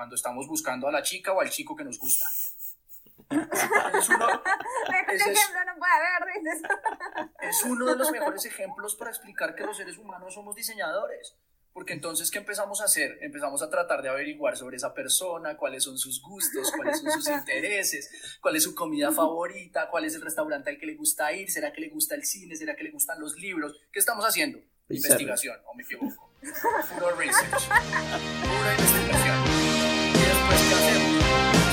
cuando estamos buscando a la chica o al chico que nos gusta. Es uno, puede haber, es uno de los mejores ejemplos para explicar que los seres humanos somos diseñadores. Porque entonces, ¿qué empezamos a hacer? Empezamos a tratar de averiguar sobre esa persona, cuáles son sus gustos, cuáles son sus intereses, cuál es su comida favorita, cuál es el restaurante al que le gusta ir, será que le gusta el cine, será que le gustan los libros. ¿Qué estamos haciendo? Investigación, o me equivoco. Puro research. Pura investigación. Y después,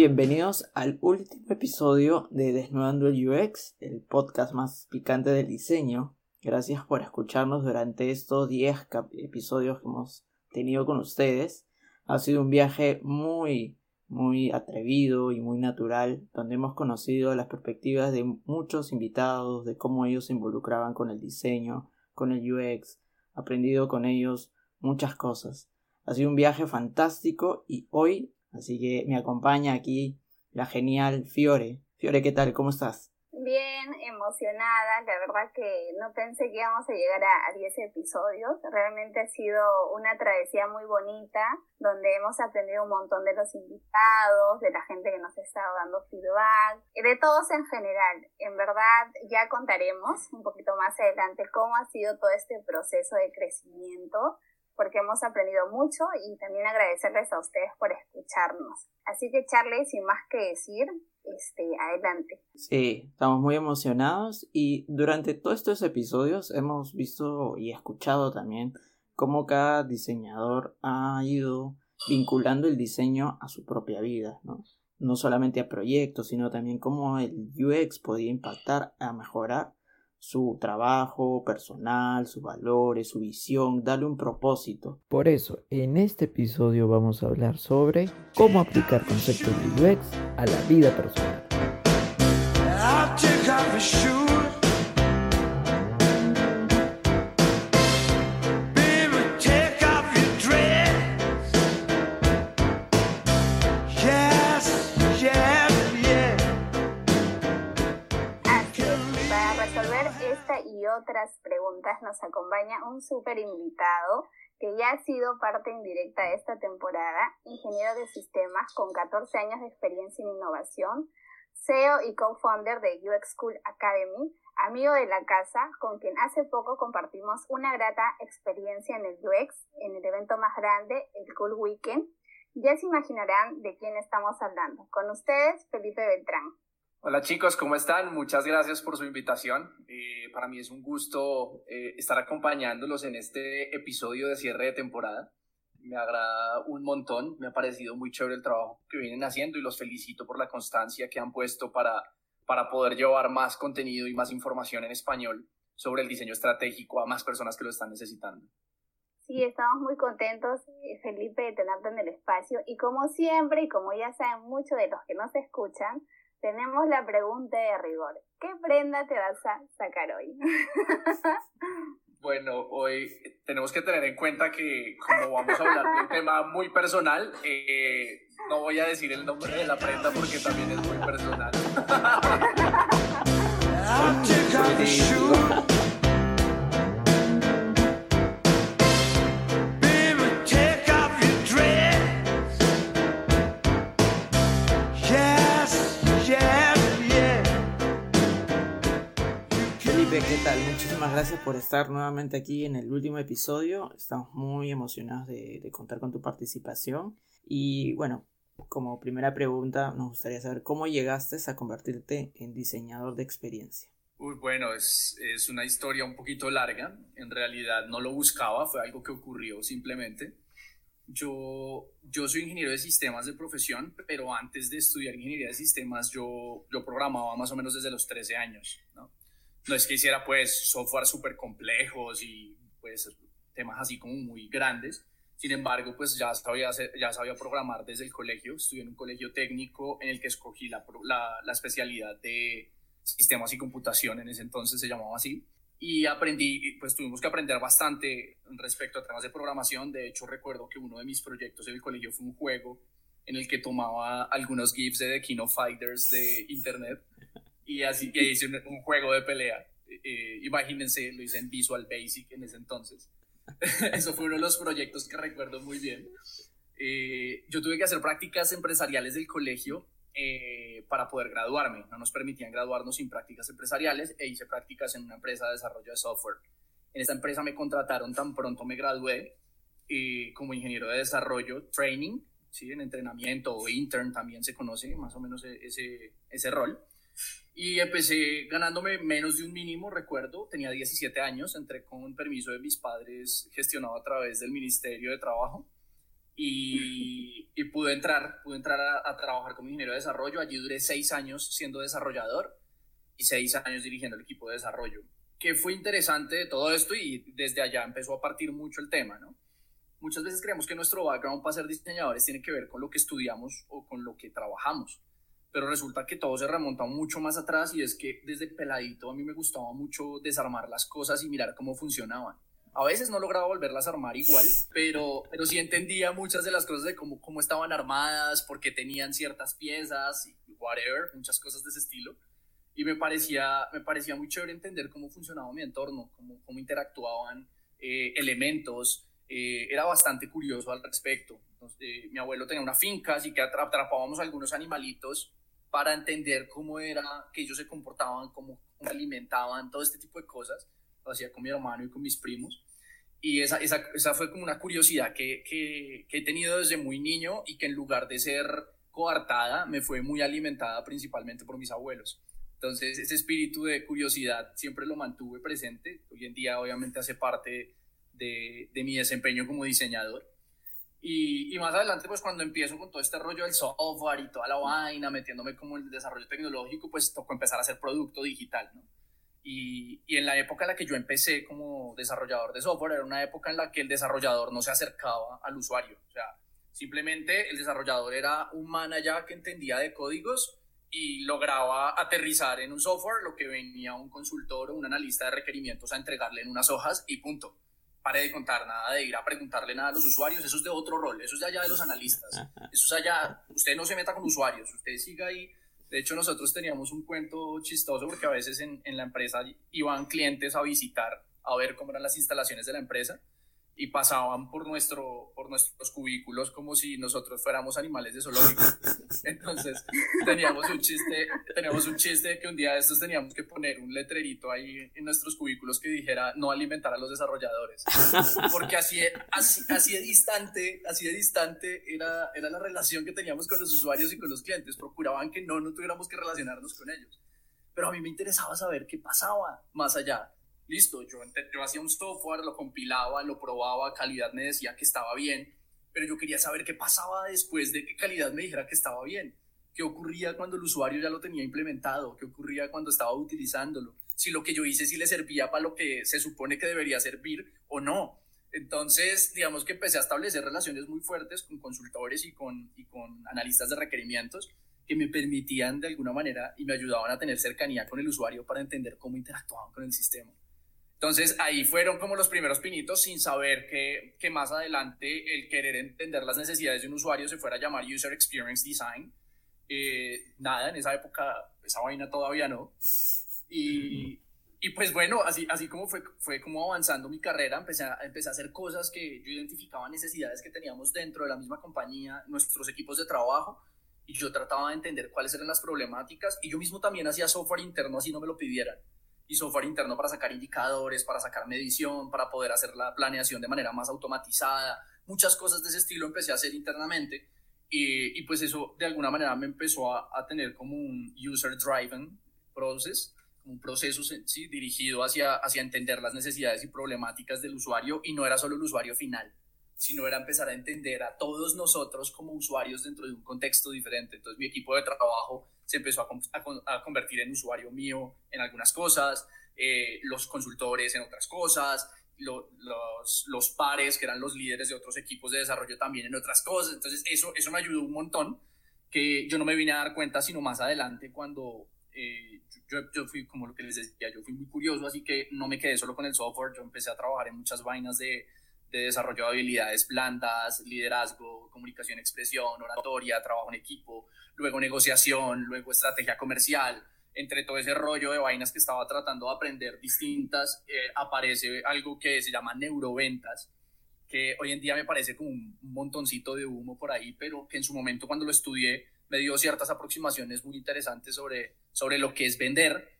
bienvenidos al último episodio de Desnudando el UX, el podcast más picante del diseño. Gracias por escucharnos durante estos 10 episodios que hemos tenido con ustedes. Ha sido un viaje muy, muy atrevido y muy natural, donde hemos conocido las perspectivas de muchos invitados, de cómo ellos se involucraban con el diseño, con el UX, aprendido con ellos muchas cosas. Ha sido un viaje fantástico y hoy Así que me acompaña aquí la genial Fiore. Fiore, ¿qué tal? ¿Cómo estás? Bien, emocionada. La verdad que no pensé que íbamos a llegar a 10 episodios. Realmente ha sido una travesía muy bonita, donde hemos aprendido un montón de los invitados, de la gente que nos ha estado dando feedback, de todos en general. En verdad, ya contaremos un poquito más adelante cómo ha sido todo este proceso de crecimiento porque hemos aprendido mucho y también agradecerles a ustedes por escucharnos. Así que Charlie, sin más que decir, este, adelante. Sí, estamos muy emocionados y durante todos estos episodios hemos visto y escuchado también cómo cada diseñador ha ido vinculando el diseño a su propia vida, ¿no? No solamente a proyectos, sino también cómo el UX podía impactar a mejorar su trabajo personal, sus valores, su visión, darle un propósito. Por eso, en este episodio vamos a hablar sobre cómo aplicar conceptos de UX a la vida personal. Nos acompaña un súper invitado que ya ha sido parte indirecta de esta temporada, ingeniero de sistemas con 14 años de experiencia en innovación, CEO y co-founder de UX School Academy, amigo de la casa, con quien hace poco compartimos una grata experiencia en el UX, en el evento más grande, el Cool Weekend. Ya se imaginarán de quién estamos hablando. Con ustedes, Felipe Beltrán. Hola chicos, ¿cómo están? Muchas gracias por su invitación. Eh, para mí es un gusto eh, estar acompañándolos en este episodio de cierre de temporada. Me agrada un montón, me ha parecido muy chévere el trabajo que vienen haciendo y los felicito por la constancia que han puesto para, para poder llevar más contenido y más información en español sobre el diseño estratégico a más personas que lo están necesitando. Sí, estamos muy contentos, eh, Felipe, de tenerte en el espacio y como siempre, y como ya saben muchos de los que nos escuchan, tenemos la pregunta de rigor. ¿Qué prenda te vas a sacar hoy? Bueno, hoy tenemos que tener en cuenta que como vamos a hablar de un tema muy personal, eh, no voy a decir el nombre de la prenda porque también es muy personal. Tal? Muchísimas gracias por estar nuevamente aquí en el último episodio. Estamos muy emocionados de, contar con tu participación. Y bueno, como primera pregunta, nos gustaría saber cómo llegaste a convertirte en diseñador de experiencia. Uy, bueno, es, es una historia un poquito larga. En realidad no lo buscaba, fue algo que ocurrió simplemente. Yo, yo soy ingeniero de sistemas de profesión, pero antes de estudiar ingeniería de sistemas yo, yo programaba más o menos desde los 13 años. ¿no? No es que hiciera pues software súper complejos y pues temas así como muy grandes, Sin embargo, pues ya sabía, ya sabía programar desde el colegio. Estudié en un colegio técnico en el que escogí la, la, la especialidad de sistemas y computación, en ese entonces se llamaba así. Y aprendí, pues tuvimos que aprender bastante respecto a temas de programación. De hecho, recuerdo que uno de mis proyectos en el colegio fue un juego en el que tomaba algunos GIFs de The King of Fighters de internet y así y hice un, juego de pelea. Eh, imagínense, lo hice en Visual Basic en ese entonces. Eso fue uno de los proyectos que recuerdo muy bien. Eh, yo tuve que hacer prácticas empresariales del colegio eh, para poder graduarme. No nos permitían graduarnos sin prácticas empresariales e hice prácticas en una empresa de desarrollo de software. En esta empresa me contrataron tan pronto me gradué como ingeniero de desarrollo, training, ¿sí? en entrenamiento o intern también se conoce más o menos e-, ese, ese rol. Y empecé ganándome menos de un mínimo, recuerdo, tenía 17 años, entré con un permiso de mis padres gestionado a través del Ministerio de Trabajo y, y pude entrar, pude entrar a, trabajar como ingeniero de desarrollo. Allí duré seis años siendo desarrollador y seis años dirigiendo el equipo de desarrollo. Que fue interesante de todo esto y desde allá empezó a partir mucho el tema, ¿no? Muchas veces creemos que nuestro background para ser diseñadores tiene que ver con lo que estudiamos o con lo que trabajamos pero resulta que todo se remonta mucho más atrás y es que desde peladito a mí me gustaba mucho desarmar las cosas y mirar cómo funcionaban. A veces no lograba volverlas a armar igual, pero, pero sí entendía muchas de las cosas de cómo, cómo estaban armadas, por qué tenían ciertas piezas, whatever, muchas cosas de ese estilo. Y me parecía, me parecía muy chévere entender cómo funcionaba mi entorno, cómo, cómo interactuaban eh, elementos. Eh, era bastante curioso al respecto. Eh, mi abuelo tenía una finca, así que atrapábamos algunos animalitos para entender cómo era que ellos se comportaban, cómo, alimentaban, todo este tipo de cosas. Lo hacía con mi hermano y con mis primos. Y esa, esa, esa fue como una curiosidad que, que, que, he tenido desde muy niño y que en lugar de ser coartada, me fue muy alimentada principalmente por mis abuelos. Entonces, ese espíritu de curiosidad siempre lo mantuve presente. Hoy en día, obviamente, hace parte de, de mi desempeño como diseñador. Y, y, más adelante, pues cuando empiezo con todo este rollo del software y toda la vaina, metiéndome como en el desarrollo tecnológico, pues tocó empezar a hacer producto digital, ¿no? Y, y, en la época en la que yo empecé como desarrollador de software, era una época en la que el desarrollador no se acercaba al usuario. O sea, simplemente el desarrollador era un manager que entendía de códigos y lograba aterrizar en un software lo que venía un consultor o un analista de requerimientos a entregarle en unas hojas y punto pare de contar nada de ir a preguntarle nada a los usuarios, eso es de otro rol, eso es de allá de los analistas, eso es allá, usted no se meta con usuarios, usted siga ahí. De hecho, nosotros teníamos un cuento chistoso porque a veces en, en la empresa iban clientes a visitar, a ver cómo eran las instalaciones de la empresa y pasaban por, nuestro, por nuestros cubículos como si nosotros fuéramos animales de zoológico. Entonces teníamos un chiste, teníamos un chiste de que un día de estos teníamos que poner un letrerito ahí en nuestros cubículos que dijera no alimentar a los desarrolladores. Porque así, así, así de distante, así de distante era, era la relación que teníamos con los usuarios y con los clientes. Procuraban que no, no tuviéramos que relacionarnos con ellos. Pero a mí me interesaba saber qué pasaba más allá listo, yo, yo hacía un software, lo compilaba, lo probaba, calidad me decía que estaba bien, pero yo quería saber qué pasaba después de que calidad me dijera que estaba bien. ¿Qué ocurría cuando el usuario ya lo tenía implementado? ¿Qué ocurría cuando estaba utilizándolo? Si lo que yo hice sí le servía para lo que se supone que debería servir o no. Entonces, digamos que empecé a establecer relaciones muy fuertes con consultores y con, y con analistas de requerimientos que me permitían de alguna manera y me ayudaban a tener cercanía con el usuario para entender cómo interactuaban con el sistema. Entonces ahí fueron como los primeros pinitos sin saber que, que, más adelante el querer entender las necesidades de un usuario se fuera a llamar User Experience Design. Eh, nada, en esa época esa vaina todavía no. Y, y, pues bueno, así, así como fue, fue como avanzando mi carrera, empecé a, empecé a hacer cosas que yo identificaba necesidades que teníamos dentro de la misma compañía, nuestros equipos de trabajo, y yo trataba de entender cuáles eran las problemáticas, y yo mismo también hacía software interno así no me lo pidieran y software interno para sacar indicadores, para sacar medición, para poder hacer la planeación de manera más automatizada. Muchas cosas de ese estilo empecé a hacer internamente y, y pues eso de alguna manera me empezó a, a tener como un user-driven process, un proceso ¿sí? dirigido hacia, hacia entender las necesidades y problemáticas del usuario y no era solo el usuario final, sino era empezar a entender a todos nosotros como usuarios dentro de un contexto diferente. Entonces mi equipo de trabajo se empezó a, convertir en usuario mío en algunas cosas, eh, los consultores en otras cosas, los, los pares, que eran los líderes de otros equipos de desarrollo también en otras cosas. Entonces, eso, eso me ayudó un montón, que yo no me vine a dar cuenta sino más adelante cuando eh, yo, yo, fui, como lo que les decía, yo fui muy curioso, así que no me quedé solo con el software, yo empecé a trabajar en muchas vainas de, de desarrollo de habilidades blandas, liderazgo, comunicación, expresión, oratoria, trabajo en equipo, luego negociación, luego estrategia comercial entre todo ese rollo de vainas que estaba tratando de aprender distintas, eh, aparece algo que se llama neuroventas, que hoy en día me parece como un montoncito de humo por ahí, pero que en su momento cuando lo estudié me dio ciertas aproximaciones muy interesantes sobre, sobre lo que es vender.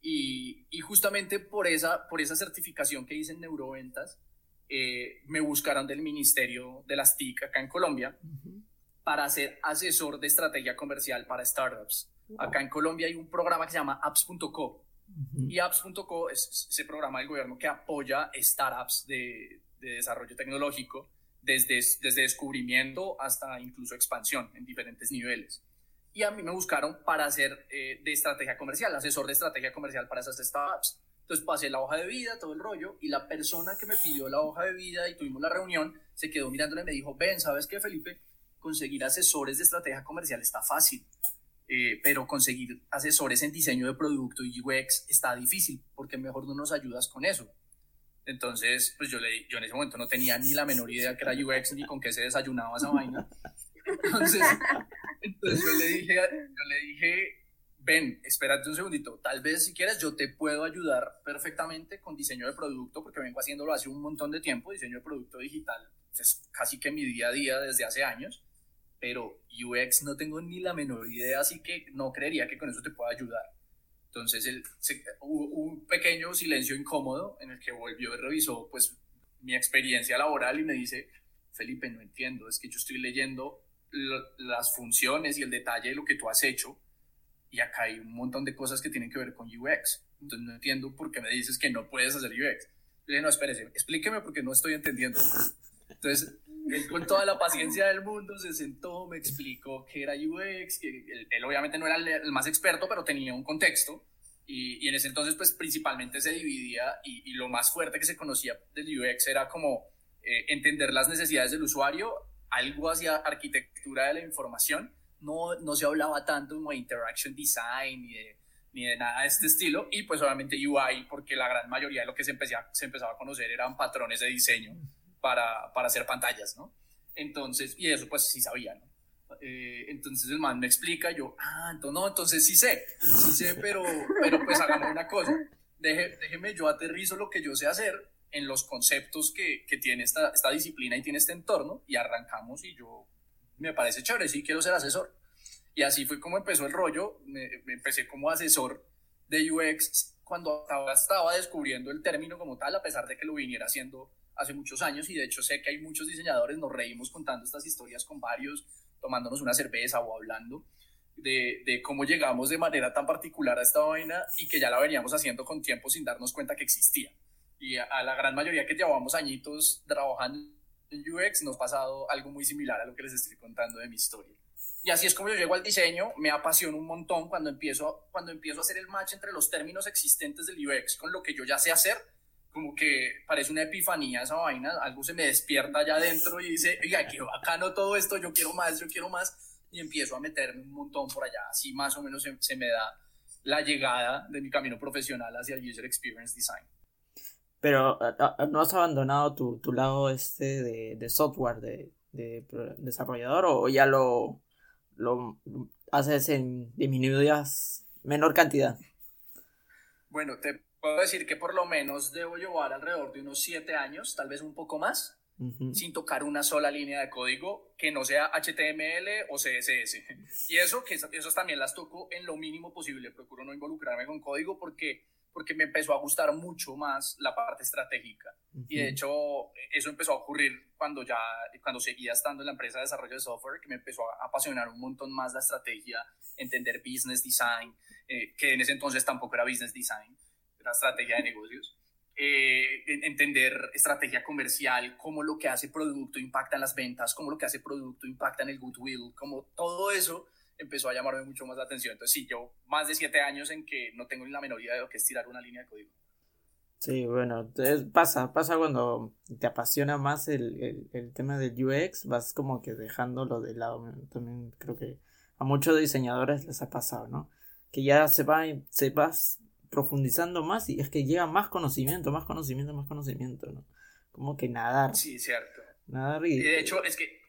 Y, y justamente por esa, por esa certificación que hice en neuroventas, eh, me buscaron del Ministerio de las TIC acá en Colombia para ser asesor de estrategia comercial para startups. Acá en Colombia hay un programa que se llama apps.co. Y apps.co es ese programa del gobierno que apoya startups de, de desarrollo tecnológico desde, desde descubrimiento hasta incluso expansión en diferentes niveles. Y a mí me buscaron para hacer eh, de estrategia comercial, asesor de estrategia comercial para esas startups. Entonces pasé la hoja de vida, todo el rollo, y la persona que me pidió la hoja de vida y tuvimos la reunión se quedó mirándole y me dijo, ven, ¿sabes qué, Felipe? Conseguir asesores de estrategia comercial está fácil eh, pero conseguir asesores en diseño de producto y UX está difícil, porque mejor no nos ayudas con eso. Entonces, pues yo, le, yo en ese momento no tenía ni la menor idea que era UX ni con qué se desayunaba esa vaina. Entonces, entonces yo, le dije, yo le dije, ven, espérate un segundito, tal vez si quieres yo te puedo ayudar perfectamente con diseño de producto, porque vengo haciéndolo hace un montón de tiempo, diseño de producto digital, es casi que mi día a día desde hace años pero UX no tengo ni la menor idea, así que no creería que con eso te pueda ayudar. Entonces hubo un pequeño silencio incómodo en el que volvió y revisó pues mi experiencia laboral y me dice, Felipe, no entiendo, es que yo estoy leyendo las funciones y el detalle de lo que tú has hecho y acá hay un montón de cosas que tienen que ver con UX. Entonces no entiendo por qué me dices que no puedes hacer UX. Le dije, no, espérese, explíqueme porque no estoy entendiendo. Entonces él con toda la paciencia del mundo se sentó, me explicó qué era UX, que él, obviamente no era el, más experto, pero tenía un contexto. Y, y en ese entonces, pues principalmente se dividía y, y, lo más fuerte que se conocía del UX era como eh, entender las necesidades del usuario, algo hacia arquitectura de la información. No, no se hablaba tanto como de interaction design ni de, ni de nada de este estilo. Y pues obviamente UI, porque la gran mayoría de lo que se, empezaba, se empezaba a conocer eran patrones de diseño para, para hacer pantallas, ¿no? Entonces, y eso pues sí sabía, ¿no? Eh, entonces el man me explica, yo, ah, entonces, no, entonces sí sé, sí sé, pero, pero pues hagamos una cosa, Deje, déjeme yo aterrizo lo que yo sé hacer en los conceptos que, que tiene esta, esta, disciplina y tiene este entorno y arrancamos y yo, me parece chévere, sí quiero ser asesor. Y así fue como empezó el rollo, me, me empecé como asesor de UX cuando estaba, descubriendo el término como tal, a pesar de que lo viniera haciendo hace muchos años y de hecho sé que hay muchos diseñadores, nos reímos contando estas historias con varios, tomándonos una cerveza o hablando de, de, cómo llegamos de manera tan particular a esta vaina y que ya la veníamos haciendo con tiempo sin darnos cuenta que existía. Y a, la gran mayoría que llevamos añitos trabajando UX nos ha pasado algo muy similar a lo que les estoy contando de mi historia. Y así es como yo llego al diseño, me apasiona un montón cuando empiezo, cuando empiezo a hacer el match entre los términos existentes del UX con lo que yo ya sé hacer como que parece una epifanía esa vaina, algo se me despierta allá adentro y dice, oiga, qué bacano todo esto, yo quiero más, yo quiero más, y empiezo a meterme un montón por allá, así más o menos se, me da la llegada de mi camino profesional hacia el User Experience Design. Pero ¿no has abandonado tu, tu lado este de, de software, de, de, desarrollador, o ya lo, lo haces en disminuidas menor cantidad? Bueno, te puedo decir que por lo menos debo llevar alrededor de unos siete años, tal vez un poco más, sin tocar una sola línea de código que no sea HTML o CSS. Y eso, que esas también las toco en lo mínimo posible. Procuro no involucrarme con código porque, porque me empezó a gustar mucho más la parte estratégica. Y de hecho, eso empezó a ocurrir cuando ya, cuando seguía estando en la empresa de desarrollo de software, que me empezó a apasionar un montón más la estrategia, entender business design, eh, que en ese entonces tampoco era business design estrategia de negocios, eh, entender estrategia comercial, cómo lo que hace producto impacta en las ventas, cómo lo que hace producto impacta en el goodwill, como todo eso empezó a llamarme mucho más la atención. Entonces, sí, yo más de siete años en que no tengo ni la menor idea de lo que es tirar una línea de código. Sí, bueno, pasa, pasa cuando te apasiona más el, el, tema del UX, vas como que dejándolo de lado. También creo que a muchos diseñadores les ha pasado, ¿no? Que ya se va, se vas profundizando más y es que llega más conocimiento, más conocimiento, más conocimiento, ¿no? Como que nadar. Sí, cierto. Nadar y... de hecho, es que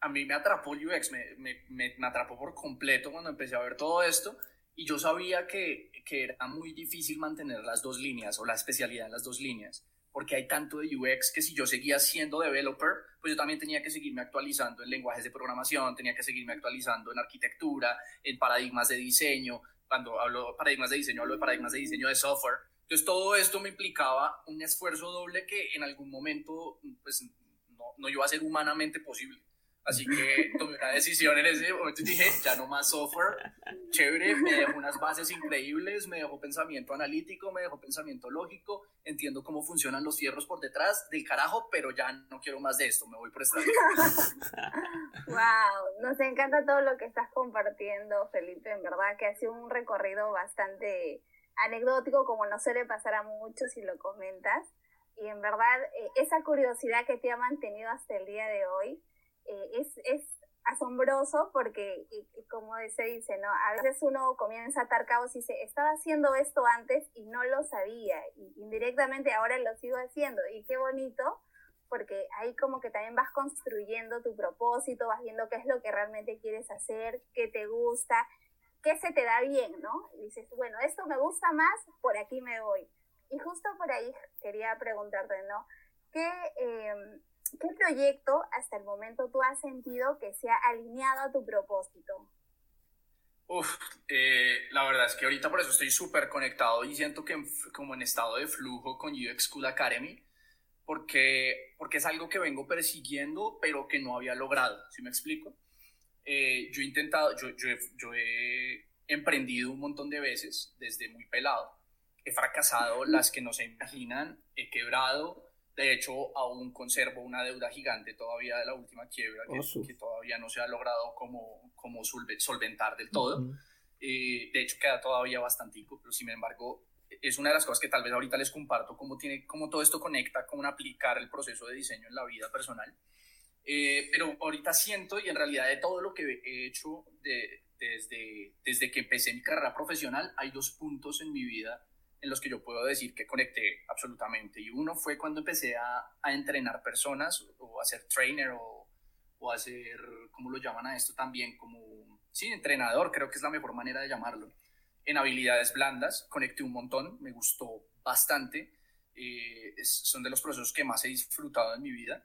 a mí me atrapó UX, me, me, me, me atrapó por completo cuando empecé a ver todo esto y yo sabía que, que, era muy difícil mantener las dos líneas o la especialidad en las dos líneas, porque hay tanto de UX que si yo seguía siendo developer, pues yo también tenía que seguirme actualizando en lenguajes de programación, tenía que seguirme actualizando en arquitectura, en paradigmas de diseño. Cuando hablo de paradigmas de diseño, hablo de paradigmas de diseño de software. Entonces todo esto me implicaba un esfuerzo doble que en algún momento pues, no, no iba a ser humanamente posible. Así que tomé una decisión en ese momento y dije, ya no más software, chévere, me dejó unas bases increíbles, me dejó pensamiento analítico, me dejó pensamiento lógico, entiendo cómo funcionan los fierros por detrás del carajo, pero ya no quiero más de esto, me voy por esta. wow, nos encanta todo lo que estás compartiendo, Felipe, en verdad que ha sido un recorrido bastante anecdótico, como no suele pasar a muchos si lo comentas. Y en verdad, eh, esa curiosidad que te ha mantenido hasta el día de hoy, eh, es, es asombroso porque, como se dice, ¿no? A veces uno comienza a atar cabos y dice, estaba haciendo esto antes y no lo sabía, y indirectamente ahora lo sigo haciendo, y qué bonito, porque ahí como que también vas construyendo tu propósito, vas viendo qué es lo que realmente quieres hacer, qué te gusta, qué se te da bien, ¿no? Y dices, bueno, esto me gusta más, por aquí me voy. Y justo por ahí quería preguntarte, ¿no? ¿Qué, eh, ¿Qué proyecto hasta el momento tú has sentido que se ha alineado a tu propósito? Uf, eh, la verdad es que ahorita por eso estoy súper conectado y siento que como en estado de flujo con UX School Academy, porque, porque es algo que vengo persiguiendo, pero que no había logrado, ¿sí me explico? Eh, yo he intentado, yo, yo, yo he emprendido un montón de veces desde muy pelado, he fracasado las que no se imaginan, he quebrado, de hecho, aún conservo una deuda gigante todavía de la última quiebra que, oh, todavía no se ha logrado como, como solventar del todo. Eh, de hecho, queda todavía bastante, pero sin embargo, es una de las cosas que tal vez ahorita les comparto, cómo, tiene, cómo todo esto conecta con aplicar el proceso de diseño en la vida personal. Eh, pero ahorita siento, y en realidad de todo lo que he hecho de, desde, desde que empecé mi carrera profesional, hay dos puntos en mi vida en los que yo puedo decir que conecté absolutamente. Y uno fue cuando empecé a, a entrenar personas o a ser trainer o, o, a ser, ¿cómo lo llaman a esto también? Como, sí, entrenador, creo que es la mejor manera de llamarlo. En habilidades blandas, conecté un montón, me gustó bastante. Eh, son de los procesos que más he disfrutado en mi vida.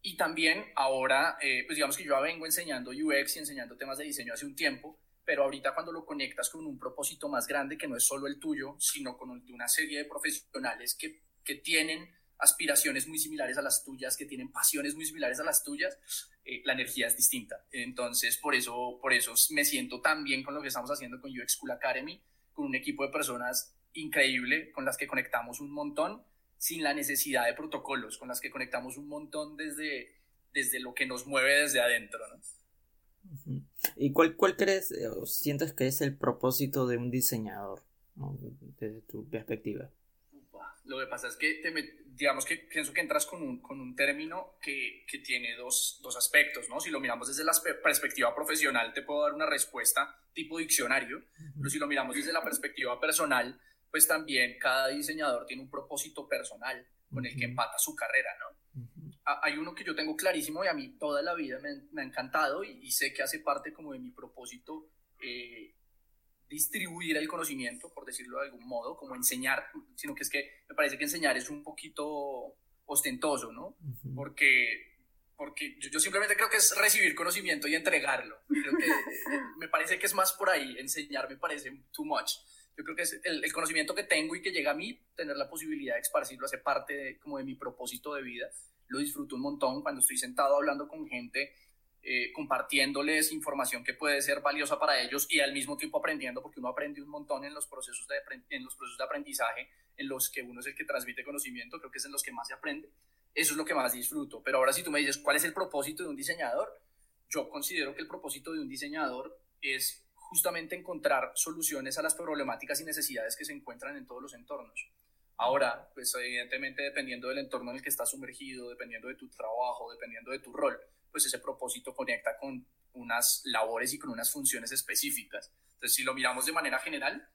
Y también ahora, eh, pues digamos que yo vengo enseñando UX y enseñando temas de diseño hace un tiempo pero ahorita cuando lo conectas con un propósito más grande que no es solo el tuyo, sino con una serie de profesionales que, que tienen aspiraciones muy similares a las tuyas, que tienen pasiones muy similares a las tuyas, eh, la energía es distinta. Entonces, por eso, por eso me siento tan bien con lo que estamos haciendo con UX School Academy, con un equipo de personas increíble, con las que conectamos un montón, sin la necesidad de protocolos, con las que conectamos un montón desde, desde lo que nos mueve desde adentro. ¿Y cuál, cuál crees eh, o sientes que es el propósito de un diseñador, desde tu perspectiva? Lo que pasa es que, digamos que pienso que entras con un, con un término que, que tiene dos, dos, aspectos, ¿no? Si lo miramos desde la perspectiva profesional, te puedo dar una respuesta tipo diccionario, pero si lo miramos desde la perspectiva personal, pues también cada diseñador tiene un propósito personal con el que empata su carrera, ¿no? Hay uno que yo tengo clarísimo y a mí toda la vida me, ha encantado y, sé que hace parte como de mi propósito eh, distribuir el conocimiento, por decirlo de algún modo, como enseñar, sino que es que me parece que enseñar es un poquito ostentoso, ¿no? Porque porque yo, simplemente creo que es recibir conocimiento y entregarlo. Creo que me parece que es más por ahí, enseñar me parece too much. Yo creo que es el, conocimiento que tengo y que llega a mí, tener la posibilidad de esparcirlo hace parte como de mi propósito de vida lo disfruto un montón cuando estoy sentado hablando con gente, eh, compartiéndoles información que puede ser valiosa para ellos y al mismo tiempo aprendiendo, porque uno aprende un montón en los procesos de, en los procesos de aprendizaje, en los que uno es el que transmite conocimiento, creo que es en los que más se aprende. Eso es lo que más disfruto. Pero ahora si tú me dices, ¿cuál es el propósito de un diseñador? Yo considero que el propósito de un diseñador es justamente encontrar soluciones a las problemáticas y necesidades que se encuentran en todos los entornos. Ahora, pues evidentemente dependiendo del entorno en el que estás sumergido, dependiendo de tu trabajo, dependiendo de tu rol, pues ese propósito conecta con unas labores y con unas funciones específicas. Entonces, si lo miramos de manera general,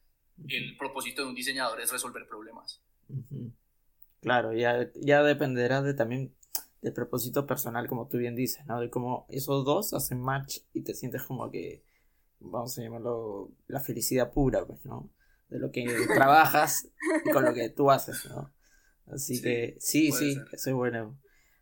el propósito de un diseñador es resolver problemas. Claro, ya, ya dependerá de también del propósito personal, como tú bien dices, ¿no? De cómo esos dos hacen match y te sientes como que, vamos a llamarlo, la felicidad pura, pues, ¿no? De lo que trabajas y con lo que tú haces, ¿no? Así que sí, sí, eso es bueno.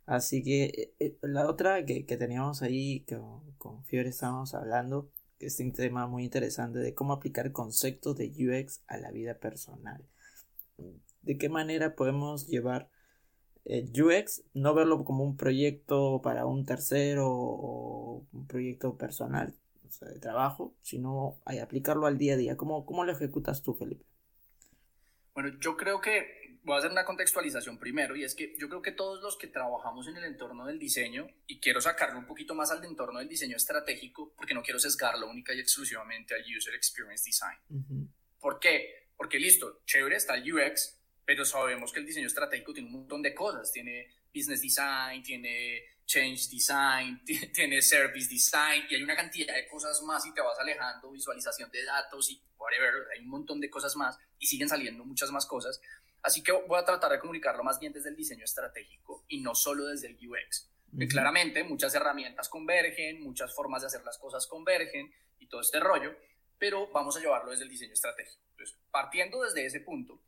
Así que eh, eh, la otra que, teníamos ahí, que con Fiore estábamos hablando, que es un tema muy interesante de cómo aplicar conceptos de UX a la vida personal. ¿De qué manera podemos llevar el UX, no verlo como un proyecto para un tercero o un proyecto personal, o sea, de trabajo, sino aplicarlo al día a día? ¿Cómo, cómo lo ejecutas tú, Felipe? Bueno, yo creo que voy a hacer una contextualización primero y es que yo creo que todos los que trabajamos en el entorno del diseño, y quiero sacarlo un poquito más al entorno del diseño estratégico, porque no quiero sesgarlo única y exclusivamente al User Experience Design. ¿Por qué? Porque listo, chévere está el UX, pero sabemos que el diseño estratégico tiene un montón de cosas, tiene Business Design, tiene Change Design, tiene Service Design, y hay una cantidad de cosas más y te vas alejando, visualización de datos y whatever, hay un montón de cosas más y siguen saliendo muchas más cosas. Así que voy a tratar de comunicarlo más bien desde el diseño estratégico y no solo desde el UX. Que claramente muchas herramientas convergen, muchas formas de hacer las cosas convergen y todo este rollo, pero vamos a llevarlo desde el diseño estratégico. Entonces, partiendo desde ese punto,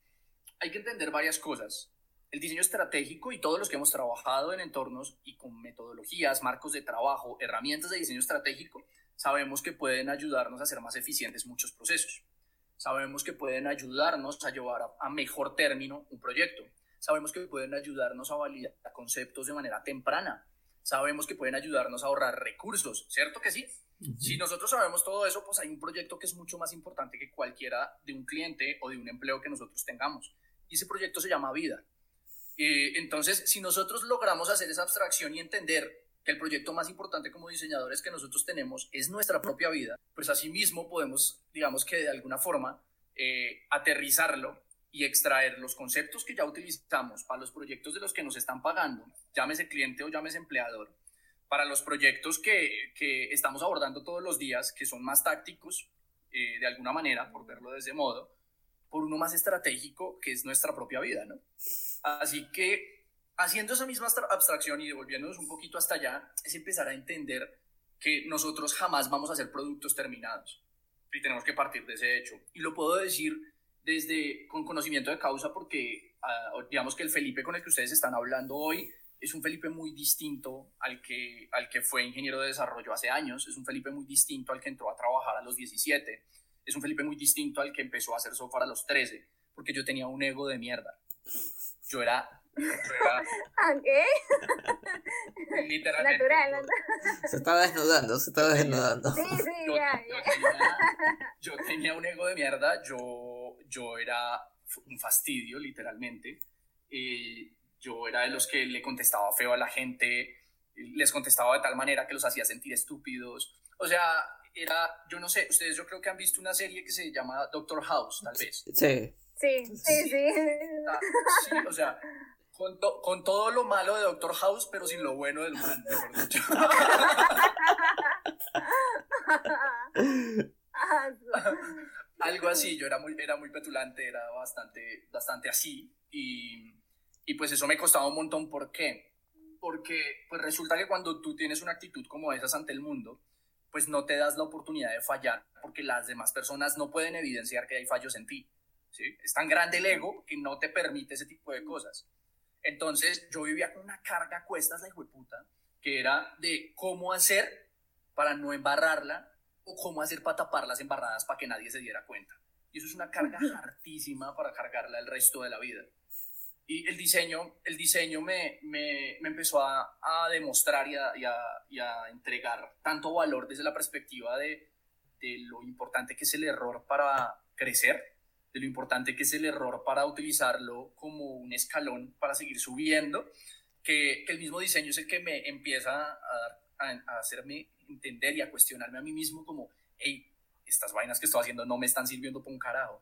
hay que entender varias cosas. El diseño estratégico y todos los que hemos trabajado en entornos y con metodologías, marcos de trabajo, herramientas de diseño estratégico, sabemos que pueden ayudarnos a hacer más eficientes muchos procesos. Sabemos que pueden ayudarnos a llevar a, mejor término un proyecto. Sabemos que pueden ayudarnos a validar conceptos de manera temprana. Sabemos que pueden ayudarnos a ahorrar recursos, ¿cierto que sí? Si nosotros sabemos todo eso, pues hay un proyecto que es mucho más importante que cualquiera de un cliente o de un empleo que nosotros tengamos. Y ese proyecto se llama vida. Eh, entonces, si nosotros logramos hacer esa abstracción y entender el proyecto más importante como diseñadores que nosotros tenemos es nuestra propia vida, pues asimismo podemos, digamos que de alguna forma, eh, aterrizarlo y extraer los conceptos que ya utilizamos para los proyectos de los que nos están pagando, llámese cliente o llámese empleador, para los proyectos que, que estamos abordando todos los días, que son más tácticos, eh, de alguna manera, por verlo de ese modo, por uno más estratégico, que es nuestra propia vida, ¿no? Así que haciendo esa misma abstracción y devolviéndonos un poquito hasta allá, es empezar a entender que nosotros jamás vamos a hacer productos terminados. Y tenemos que partir de ese hecho. Y lo puedo decir desde con conocimiento de causa porque ah, digamos que el Felipe con el que ustedes están hablando hoy es un Felipe muy distinto al que, al que fue ingeniero de desarrollo hace años, es un Felipe muy distinto al que entró a trabajar a los 17, es un Felipe muy distinto al que empezó a hacer software a los 13, porque yo tenía un ego de mierda. Yo era ¿A qué? Literalmente. Natural. Se está desnudando, se está desnudando. Sí, sí, yo, ya, yo, Tenía, un ego de mierda, yo, yo era un fastidio, literalmente. yo era de los que le contestaba feo a la gente, les contestaba de tal manera que los hacía sentir estúpidos. O sea, era, yo no sé, ustedes yo creo que han visto una serie que se llama Doctor House, tal vez. Sí. Sí, sí, sí. Ah, sí, o sea, con, con, todo lo malo de Doctor House, pero sin lo bueno del man, mejor dicho. Algo así, yo era muy, era muy petulante, era bastante, bastante así. Y, y pues eso me costaba un montón. ¿Por qué? Porque pues resulta que cuando tú tienes una actitud como esas ante el mundo, pues no te das la oportunidad de fallar, porque las demás personas no pueden evidenciar que hay fallos en ti. ¿Sí? Es tan grande el ego que no te permite ese tipo de cosas. Entonces yo vivía con una carga a cuestas, la puta, que era de cómo hacer para no embarrarla o cómo hacer para tapar las embarradas para que nadie se diera cuenta. Y eso es una carga hartísima para cargarla el resto de la vida. Y el diseño, el diseño me, me, me empezó a, a demostrar y a, y, a, y a, entregar tanto valor desde la perspectiva de, de lo importante que es el error para crecer de lo importante que es el error para utilizarlo como un escalón para seguir subiendo, que, el mismo diseño es el que me empieza a, hacerme entender y a cuestionarme a mí mismo como, hey, estas vainas que estoy haciendo no me están sirviendo para un carajo.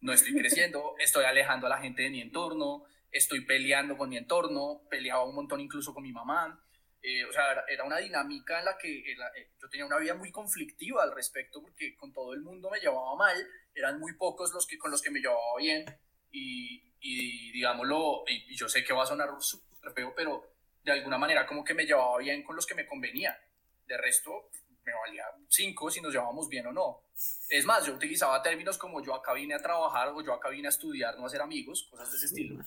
no estoy creciendo, estoy alejando a la gente de mi entorno, estoy peleando con mi entorno, peleaba un montón incluso con mi mamá. Eh, o sea, era, una dinámica en la que eh, yo tenía una vida muy conflictiva al respecto porque con todo el mundo me llevaba mal, eran muy pocos los que con los que me llevaba bien y, y digámoslo, y, yo sé que va a sonar súper feo, pero de alguna manera como que me llevaba bien con los que me convenía. De resto, me valía cinco si nos llevábamos bien o no. Es más, yo utilizaba términos como yo acá vine a trabajar o yo acá vine a estudiar, no a ser amigos, cosas de ese estilo.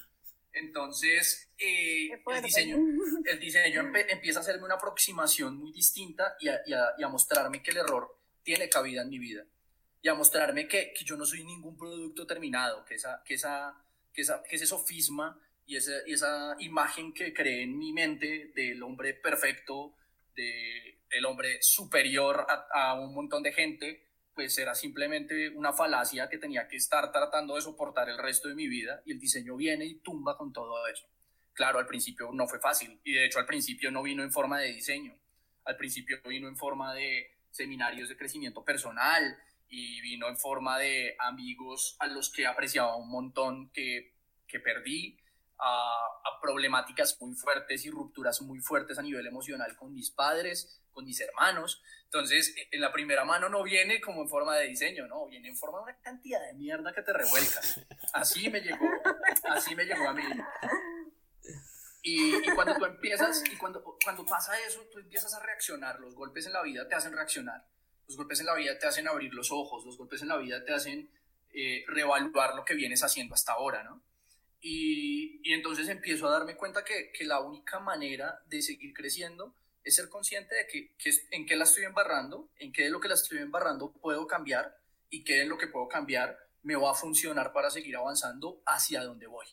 Entonces, eh, el diseño, el diseño empieza a hacerme una aproximación muy distinta y a, y, a, mostrarme que el error tiene cabida en mi vida. Y a mostrarme que, que yo no soy ningún producto terminado, que, esa, que, esa, que, esa, que ese sofisma y esa, y esa imagen que creé en mi mente del hombre perfecto, del hombre superior a, a un montón de gente, pues era simplemente una falacia que tenía que estar tratando de soportar el resto de mi vida y el diseño viene y tumba con todo eso. Claro, al principio no fue fácil y de hecho al principio no vino en forma de diseño, al principio vino en forma de seminarios de crecimiento personal y vino en forma de amigos a los que apreciaba un montón que, que perdí, a, a problemáticas muy fuertes y rupturas muy fuertes a nivel emocional con mis padres, con mis hermanos. Entonces, en la primera mano no viene como en forma de diseño, no, viene en forma de una cantidad de mierda que te revuelca. Así me llegó, así me llegó a mí. Y, y, cuando tú empiezas, y cuando, cuando pasa eso, tú empiezas a reaccionar. Los golpes en la vida te hacen reaccionar. Los golpes en la vida te hacen abrir los ojos. Los golpes en la vida te hacen eh, reevaluar lo que vienes haciendo hasta ahora, ¿no? Y, y entonces empiezo a darme cuenta que, que la única manera de seguir creciendo es ser consciente de que, en qué la estoy embarrando, en qué de lo que la estoy embarrando puedo cambiar y qué de lo que puedo cambiar me va a funcionar para seguir avanzando hacia donde voy.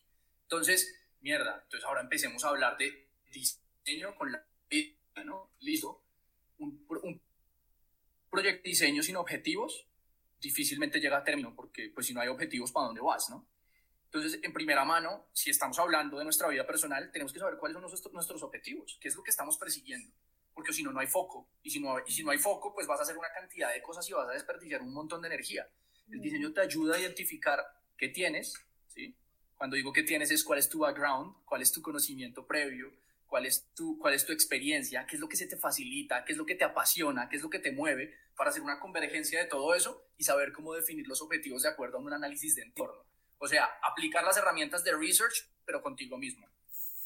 Entonces, mierda, entonces ahora empecemos a hablar de diseño con la vida, ¿no? Listo. Un, proyecto diseño sin objetivos difícilmente llega a término porque pues si no hay objetivos, ¿para dónde vas, no? Entonces, en primera mano, si estamos hablando de nuestra vida personal, tenemos que saber cuáles son nuestros, nuestros objetivos, qué es lo que estamos persiguiendo, porque si no, no hay foco. Y si no, y si no hay foco, pues vas a hacer una cantidad de cosas y vas a desperdiciar un montón de energía. El diseño te ayuda a identificar qué tienes, ¿sí? Cuando digo qué tienes es cuál es tu background, cuál es tu conocimiento previo, cuál es tu, cuál es tu experiencia, qué es lo que se te facilita, qué es lo que te apasiona, qué es lo que te mueve, para hacer una convergencia de todo eso y saber cómo definir los objetivos de acuerdo a un análisis de entorno. O sea, aplicar las herramientas de research, pero contigo mismo.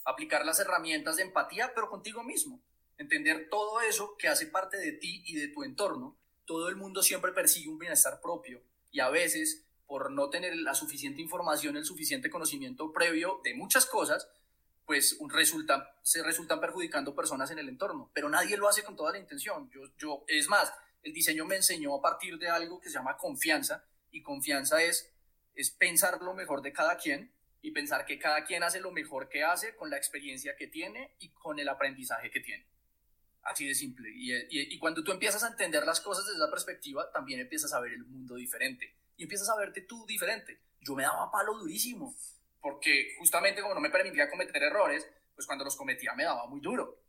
Aplicar las herramientas de empatía, pero contigo mismo. Entender todo eso que hace parte de ti y de tu entorno. Todo el mundo siempre persigue un bienestar propio y a veces, por no tener la suficiente información, el suficiente conocimiento previo de muchas cosas, pues resulta, se resultan perjudicando personas en el entorno. Pero nadie lo hace con toda la intención. Yo, yo, es más, el diseño me enseñó a partir de algo que se llama confianza y confianza es es pensar lo mejor de cada quien y pensar que cada quien hace lo mejor que hace con la experiencia que tiene y con el aprendizaje que tiene. Así de simple. Y, y, cuando tú empiezas a entender las cosas desde esa perspectiva, también empiezas a ver el mundo diferente. Y empiezas a verte tú diferente. Yo me daba palo durísimo, porque justamente como no me permitía cometer errores, pues cuando los cometía me daba muy duro.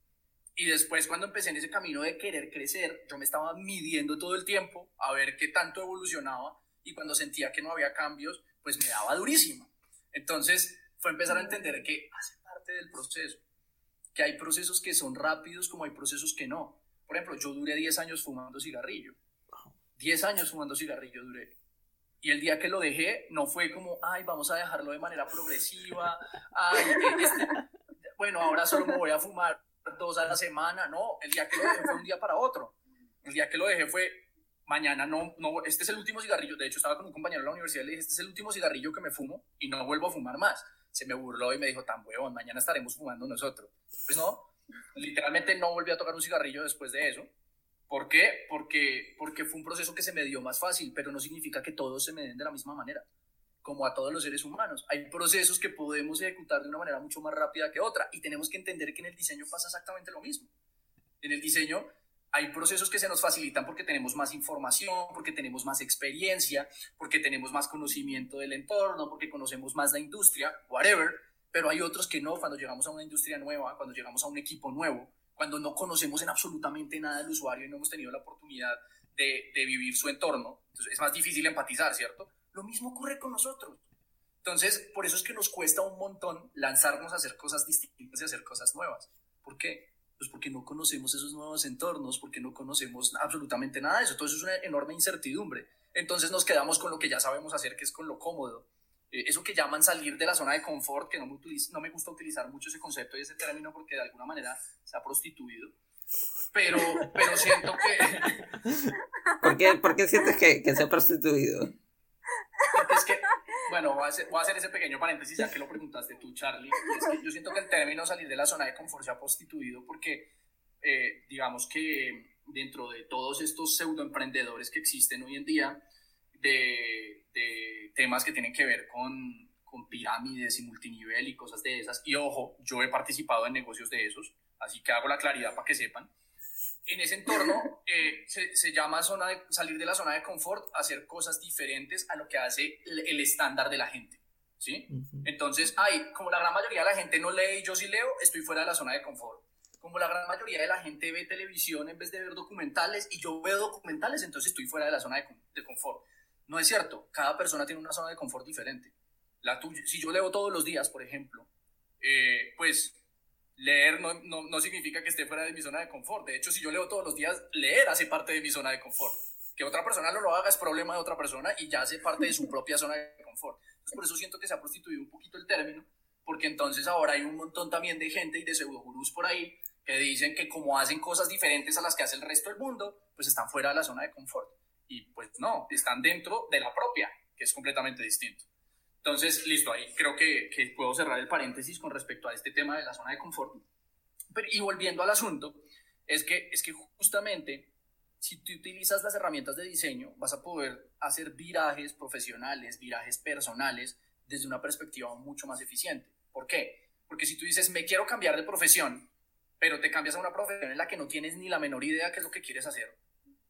Y después cuando empecé en ese camino de querer crecer, yo me estaba midiendo todo el tiempo a ver qué tanto evolucionaba y cuando sentía que no había cambios, pues me daba durísimo. Entonces fue empezar a entender que hace parte del proceso, que hay procesos que son rápidos como hay procesos que no. Por ejemplo, yo duré 10 años fumando cigarrillo. 10 años fumando cigarrillo duré. Y el día que lo dejé, no fue como, ay, vamos a dejarlo de manera progresiva, ay, este, bueno, ahora solo me voy a fumar dos a la semana. No, el día que lo dejé fue un día para otro. El día que lo dejé fue, mañana no, no, este es el último cigarrillo, de hecho estaba con un compañero de la universidad, le dije, este es el último cigarrillo que me fumo y no vuelvo a fumar más. Se me burló y me dijo, tan huevón, mañana estaremos fumando nosotros. Pues no, literalmente no volví a tocar un cigarrillo después de eso. ¿Por qué? Porque, porque fue un proceso que se me dio más fácil, pero no significa que todos se me den de la misma manera, como a todos los seres humanos. Hay procesos que podemos ejecutar de una manera mucho más rápida que otra y tenemos que entender que en el diseño pasa exactamente lo mismo. En el diseño hay procesos que se nos facilitan porque tenemos más información, porque tenemos más experiencia, porque tenemos más conocimiento del entorno, porque conocemos más la industria, whatever, pero hay otros que no, cuando llegamos a una industria nueva, cuando llegamos a un equipo nuevo, cuando no conocemos en absolutamente nada del usuario y no hemos tenido la oportunidad de, vivir su entorno, es más difícil empatizar, ¿cierto? Lo mismo ocurre con nosotros. Entonces, por eso es que nos cuesta un montón lanzarnos a hacer cosas distintas y hacer cosas nuevas. ¿Por qué? Pues porque no conocemos esos nuevos entornos, porque no conocemos absolutamente nada de eso. Entonces es una enorme incertidumbre. Entonces nos quedamos con lo que ya sabemos hacer, que es con lo cómodo. Eh, eso que llaman salir de la zona de confort, que no me, no me gusta utilizar mucho ese concepto y ese término porque de alguna manera se ha prostituido. Pero, pero siento que... ¿Por qué, ¿Por qué sientes que, que se ha prostituido? es que, bueno, voy a, hacer, ese pequeño paréntesis ya que lo preguntaste tú, Charlie. Es que yo siento que el término salir de la zona de confort se ha prostituido porque, eh, digamos que dentro de todos estos pseudoemprendedores que existen hoy en día, de, de temas que tienen que ver con, con pirámides y multinivel y cosas de esas, y ojo, yo he participado en negocios de esos, así que hago la claridad para que sepan en ese entorno eh, se, se, llama zona de, salir de la zona de confort, hacer cosas diferentes a lo que hace el, el estándar de la gente. ¿sí? Entonces, ay, como la gran mayoría de la gente no lee y yo sí leo, estoy fuera de la zona de confort. Como la gran mayoría de la gente ve televisión en vez de ver documentales y yo veo documentales, entonces estoy fuera de la zona de, de confort. No es cierto, cada persona tiene una zona de confort diferente. La tuya, si yo leo todos los días, por ejemplo, eh, pues leer no, no, no, significa que esté fuera de mi zona de confort. De hecho, si yo leo todos los días, leer hace parte de mi zona de confort. Que otra persona lo, lo haga es problema de otra persona y ya hace parte de su propia zona de confort. Entonces, por eso siento que se ha prostituido un poquito el término, porque entonces ahora hay un montón también de gente y de pseudogurús por ahí que dicen que como hacen cosas diferentes a las que hace el resto del mundo, pues están fuera de la zona de confort. Y pues no, están dentro de la propia, que es completamente distinto. Entonces, listo, ahí creo que, que, puedo cerrar el paréntesis con respecto a este tema de la zona de confort. Pero, y volviendo al asunto, es que, es que justamente si tú utilizas las herramientas de diseño, vas a poder hacer virajes profesionales, virajes personales, desde una perspectiva mucho más eficiente. ¿Por qué? Porque si tú dices, me quiero cambiar de profesión, pero te cambias a una profesión en la que no tienes ni la menor idea qué es lo que quieres hacer,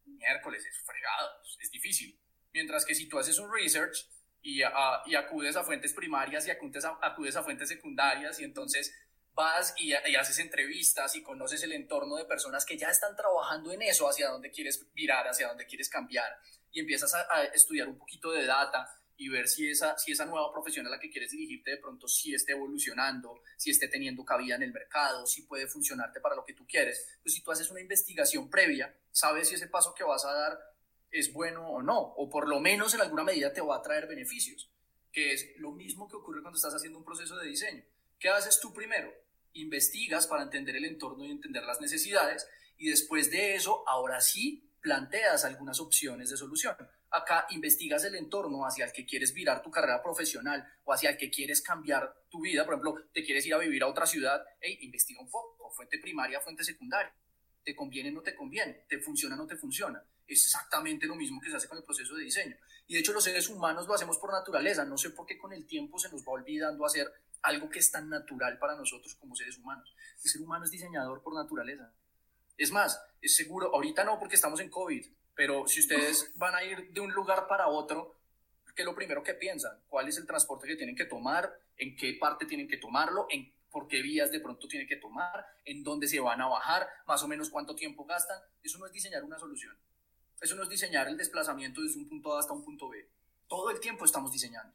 miércoles, es fregado, es difícil. Mientras que si tú haces un research, y, a, y, acudes a fuentes primarias y acudes a, acudes a fuentes secundarias y entonces vas y, haces entrevistas y conoces el entorno de personas que ya están trabajando en eso, hacia dónde quieres virar, hacia dónde quieres cambiar y empiezas a, a estudiar un poquito de data y ver si esa, si esa nueva profesión a la que quieres dirigirte de pronto sí esté evolucionando, si esté teniendo cabida en el mercado, si puede funcionarte para lo que tú quieres. Pues si tú haces una investigación previa, sabes si ese paso que vas a dar es bueno o no, o por lo menos en alguna medida te va a traer beneficios, que es lo mismo que ocurre cuando estás haciendo un proceso de diseño. ¿Qué haces tú primero? Investigas para entender el entorno y entender las necesidades y después de eso, ahora sí, planteas algunas opciones de solución. Acá investigas el entorno hacia el que quieres virar tu carrera profesional o hacia el que quieres cambiar tu vida. Por ejemplo, te quieres ir a vivir a otra ciudad, hey, investiga un poco, fuente primaria, fuente secundaria. ¿Te conviene o no te conviene? ¿Te funciona o no te funciona? es exactamente lo mismo que se hace con el proceso de diseño. Y de hecho los seres humanos lo hacemos por naturaleza. No sé por qué con el tiempo se nos va olvidando hacer algo que es tan natural para nosotros como seres humanos. El ser humano es diseñador por naturaleza. Es más, es seguro, ahorita no porque estamos en COVID, pero si ustedes van a ir de un lugar para otro, ¿qué es lo primero que piensan? ¿Cuál es el transporte que tienen que tomar? ¿En qué parte tienen que tomarlo? ¿En por qué vías de pronto tienen que tomar? ¿En dónde se van a bajar? ¿Más o menos cuánto tiempo gastan? Eso no es diseñar una solución. Eso no es diseñar el desplazamiento desde un punto A hasta un punto B. Todo el tiempo estamos diseñando.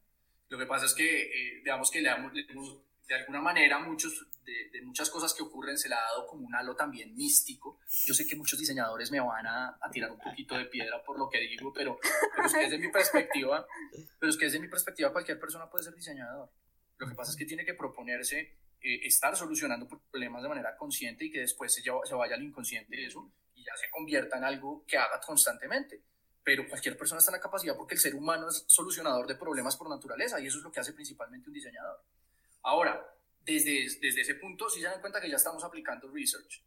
Lo que pasa es que, eh, digamos que le damos, de alguna manera, muchos, de, de, muchas cosas que ocurren se le ha dado como un halo también místico. Yo sé que muchos diseñadores me van a, a tirar un poquito de piedra por lo que digo, pero, pero es que desde mi perspectiva, pero es que desde mi perspectiva cualquier persona puede ser diseñador. Lo que pasa es que tiene que proponerse eh, estar solucionando problemas de manera consciente y que después se, vaya al inconsciente de eso y ya se convierta en algo que haga constantemente. Pero cualquier persona está en la capacidad porque el ser humano es solucionador de problemas por naturaleza y eso es lo que hace principalmente un diseñador. Ahora, desde, desde ese punto sí se dan cuenta que ya estamos aplicando research,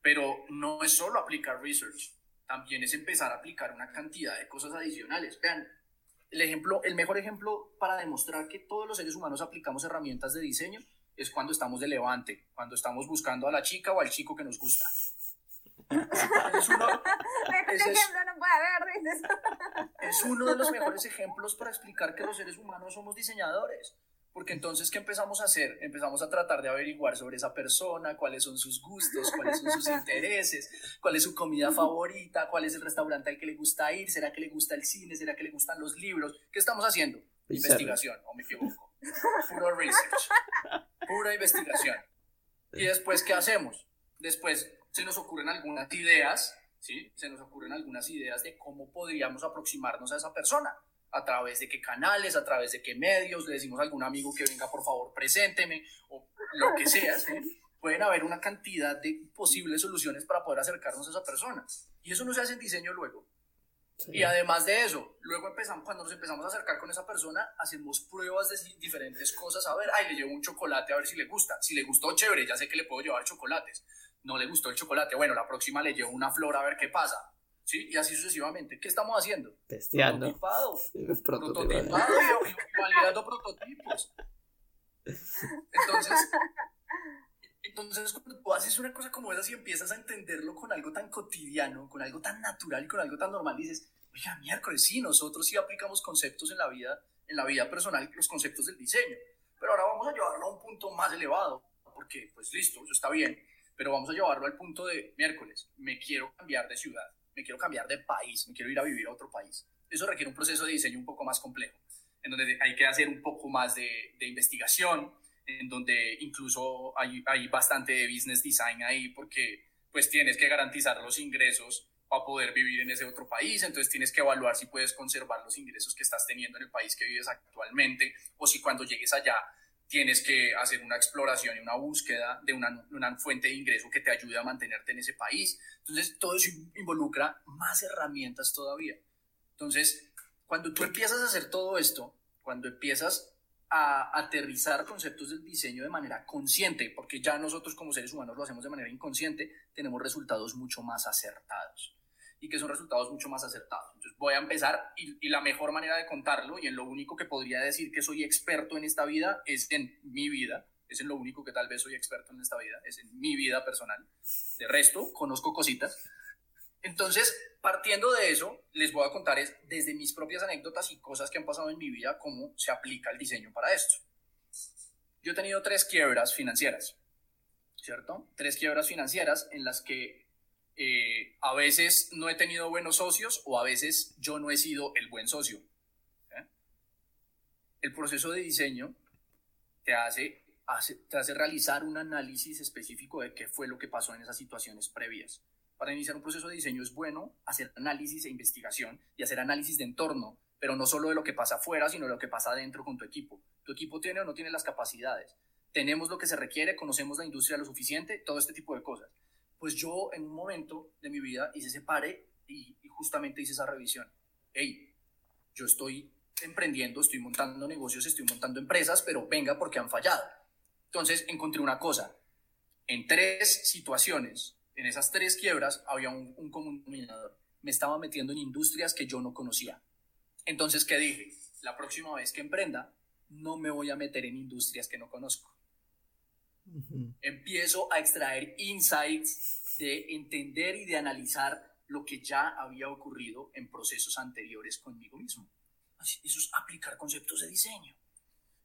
pero no es solo aplicar research, también es empezar a aplicar una cantidad de cosas adicionales. Vean, el, ejemplo, el mejor ejemplo para demostrar que todos los seres humanos aplicamos herramientas de diseño es cuando estamos de levante, cuando estamos buscando a la chica o al chico que nos gusta. Es uno, es, no puede haber, es uno de los mejores ejemplos para explicar que los seres humanos somos diseñadores. Porque entonces, ¿qué empezamos a hacer? Empezamos a tratar de averiguar sobre esa persona, cuáles son sus gustos, cuáles son sus intereses, cuál es su comida favorita, cuál es el restaurante al que le gusta ir, será que le gusta el cine, será que le gustan los libros. ¿Qué estamos haciendo? Investigación, o me equivoco. Puro research. Pura investigación. Y después, ¿qué hacemos? Después se nos ocurren algunas ideas, ¿sí? Se nos ocurren algunas ideas de cómo podríamos aproximarnos a esa persona a través de qué canales, a través de qué medios, le decimos a algún amigo que venga, por favor, presénteme, o lo que sea, pueden haber una cantidad de posibles soluciones para poder acercarnos a esa persona. Y eso no se hace en diseño luego. Y además de eso, luego empezamos, cuando nos empezamos a acercar con esa persona, hacemos pruebas de diferentes cosas. A ver, ay, le llevo un chocolate a ver si le gusta. Si le gustó, chévere, ya sé que le puedo llevar chocolates. No le gustó el chocolate, bueno, la próxima le llevo una flor a ver qué pasa. ¿sí? Y así sucesivamente. ¿Qué estamos haciendo? Testeando. Prototipado. Prototipado y, y validando prototipos. Entonces, entonces, cuando tú haces una cosa como esa y empiezas a entenderlo con algo tan cotidiano, con algo tan natural y con algo tan normal, dices, oiga, miércoles, sí, nosotros sí aplicamos conceptos en la vida, en la vida personal, los conceptos del diseño. Pero ahora vamos a llevarlo a un punto más elevado, porque, pues listo, eso está bien, pero vamos a llevarlo al punto de miércoles, me quiero cambiar de ciudad me quiero cambiar de país, me quiero ir a vivir a otro país. Eso requiere un proceso de diseño un poco más complejo, en donde hay que hacer un poco más de, investigación, en donde incluso hay, hay bastante de business design ahí, porque pues tienes que garantizar los ingresos para poder vivir en ese otro país, entonces tienes que evaluar si puedes conservar los ingresos que estás teniendo en el país que vives actualmente, o si cuando llegues allá tienes que hacer una exploración y una búsqueda de una, una, fuente de ingreso que te ayude a mantenerte en ese país. Entonces, todo eso involucra más herramientas todavía. Entonces, cuando tú empiezas a hacer todo esto, cuando empiezas a aterrizar conceptos del diseño de manera consciente, porque ya nosotros como seres humanos lo hacemos de manera inconsciente, tenemos resultados mucho más acertados y que son resultados mucho más acertados. Entonces voy a empezar y, la mejor manera de contarlo y en lo único que podría decir que soy experto en esta vida es en mi vida, es en lo único que tal vez soy experto en esta vida, es en mi vida personal. De resto, conozco cositas. Entonces, partiendo de eso, les voy a contar es, desde mis propias anécdotas y cosas que han pasado en mi vida, cómo se aplica el diseño para esto. Yo he tenido tres quiebras financieras, ¿cierto? Tres quiebras financieras en las que eh, a veces no he tenido buenos socios o a veces yo no he sido el buen socio. El proceso de diseño te hace, te hace realizar un análisis específico de qué fue lo que pasó en esas situaciones previas. Para iniciar un proceso de diseño es bueno hacer análisis e investigación y hacer análisis de entorno, pero no solo de lo que pasa afuera, sino de lo que pasa adentro con tu equipo. ¿Tu equipo tiene o no tiene las capacidades? ¿Tenemos lo que se requiere? ¿Conocemos la industria lo suficiente? Todo este tipo de cosas pues yo en un momento de mi vida hice ese pare y, justamente hice esa revisión. Hey, yo estoy emprendiendo, estoy montando negocios, estoy montando empresas, pero venga porque han fallado. Entonces encontré una cosa. En tres situaciones, en esas tres quiebras, había un, un común denominador. Me estaba metiendo en industrias que yo no conocía. Entonces, ¿qué dije? La próxima vez que emprenda, no me voy a meter en industrias que no conozco Empiezo a extraer insights de entender y de analizar lo que ya había ocurrido en procesos anteriores conmigo mismo. Eso es aplicar conceptos de diseño.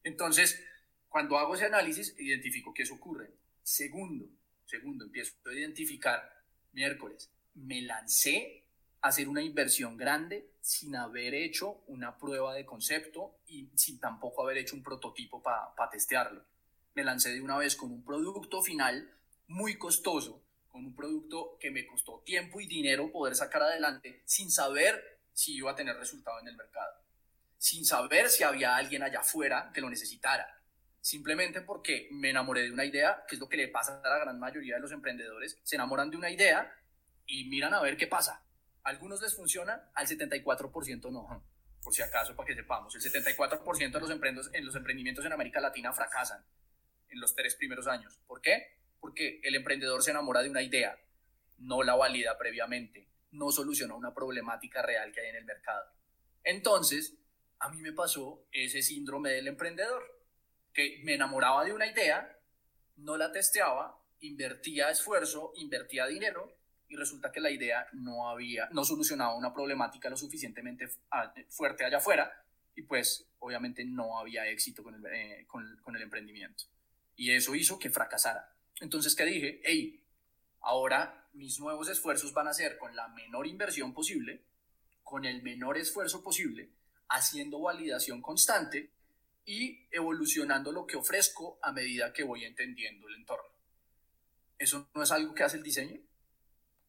Entonces, cuando hago ese análisis, identifico que eso ocurre. Segundo, segundo, empiezo a identificar miércoles. Me lancé a hacer una inversión grande sin haber hecho una prueba de concepto y sin tampoco haber hecho un prototipo para testearlo me lancé de una vez con un producto final muy costoso, con un producto que me costó tiempo y dinero poder sacar adelante sin saber si iba a tener resultado en el mercado, sin saber si había alguien allá afuera que lo necesitara, simplemente porque me enamoré de una idea, que es lo que le pasa a la gran mayoría de los emprendedores, se enamoran de una idea y miran a ver qué pasa. algunos les funciona, al 74% no, por si acaso, para que sepamos. El 74% de los, en los emprendimientos en América Latina fracasan en los tres primeros años. ¿Por qué? Porque el emprendedor se enamora de una idea, no la valida previamente, no soluciona una problemática real que hay en el mercado. Entonces, a mí me pasó ese síndrome del emprendedor, que me enamoraba de una idea, no la testeaba, invertía esfuerzo, invertía dinero y resulta que la idea no había no solucionaba una problemática lo suficientemente fuerte allá afuera y pues obviamente no había éxito con el, eh, con el emprendimiento. Y eso hizo que fracasara. Entonces, ¿qué dije? Hey, ahora mis nuevos esfuerzos van a ser con la menor inversión posible, con el menor esfuerzo posible, haciendo validación constante y evolucionando lo que ofrezco a medida que voy entendiendo el entorno. ¿Eso no es algo que hace el diseño?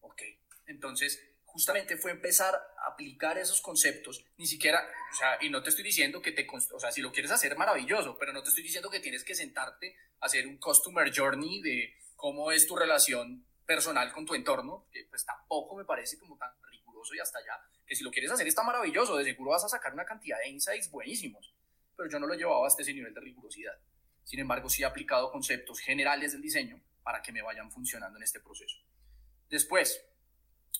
Ok, entonces justamente fue empezar a aplicar esos conceptos, ni siquiera, o sea, y no te estoy diciendo que te, o sea, si lo quieres hacer maravilloso, pero no te estoy diciendo que tienes que sentarte a hacer un customer journey de cómo es tu relación personal con tu entorno, que pues tampoco me parece como tan riguroso y hasta allá, que si lo quieres hacer está maravilloso, de seguro vas a sacar una cantidad de insights buenísimos, pero yo no lo llevaba hasta ese nivel de rigurosidad. Sin embargo, sí he aplicado conceptos generales del diseño para que me vayan funcionando en este proceso. Después,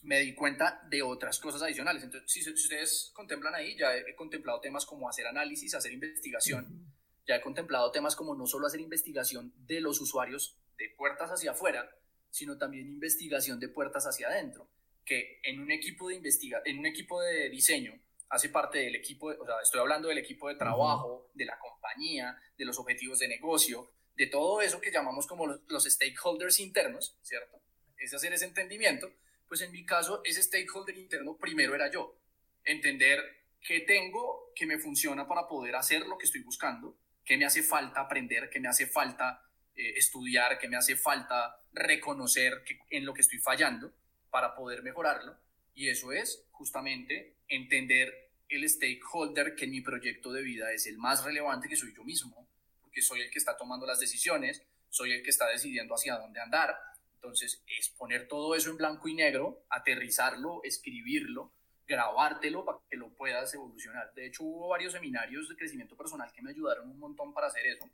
me di cuenta de otras cosas adicionales. Entonces, si, ustedes contemplan ahí, ya he contemplado temas como hacer análisis, hacer investigación, ya he contemplado temas como no solo hacer investigación de los usuarios de puertas hacia afuera, sino también investigación de puertas hacia adentro, que en un equipo de investiga en un equipo de diseño hace parte del equipo, o sea, estoy hablando del equipo de trabajo, de la compañía, de los objetivos de negocio, de todo eso que llamamos como los, stakeholders internos, ¿cierto? Es hacer ese entendimiento, pues en mi caso ese stakeholder interno primero era yo, entender qué tengo que me funciona para poder hacer lo que estoy buscando, qué me hace falta aprender, qué me hace falta eh, estudiar, qué me hace falta reconocer que, en lo que estoy fallando para poder mejorarlo. Y eso es justamente entender el stakeholder que en mi proyecto de vida es el más relevante que soy yo mismo, porque soy el que está tomando las decisiones, soy el que está decidiendo hacia dónde andar. Entonces, es poner todo eso en blanco y negro, aterrizarlo, escribirlo, grabártelo para que lo puedas evolucionar. De hecho, hubo varios seminarios de crecimiento personal que me ayudaron un montón para hacer eso,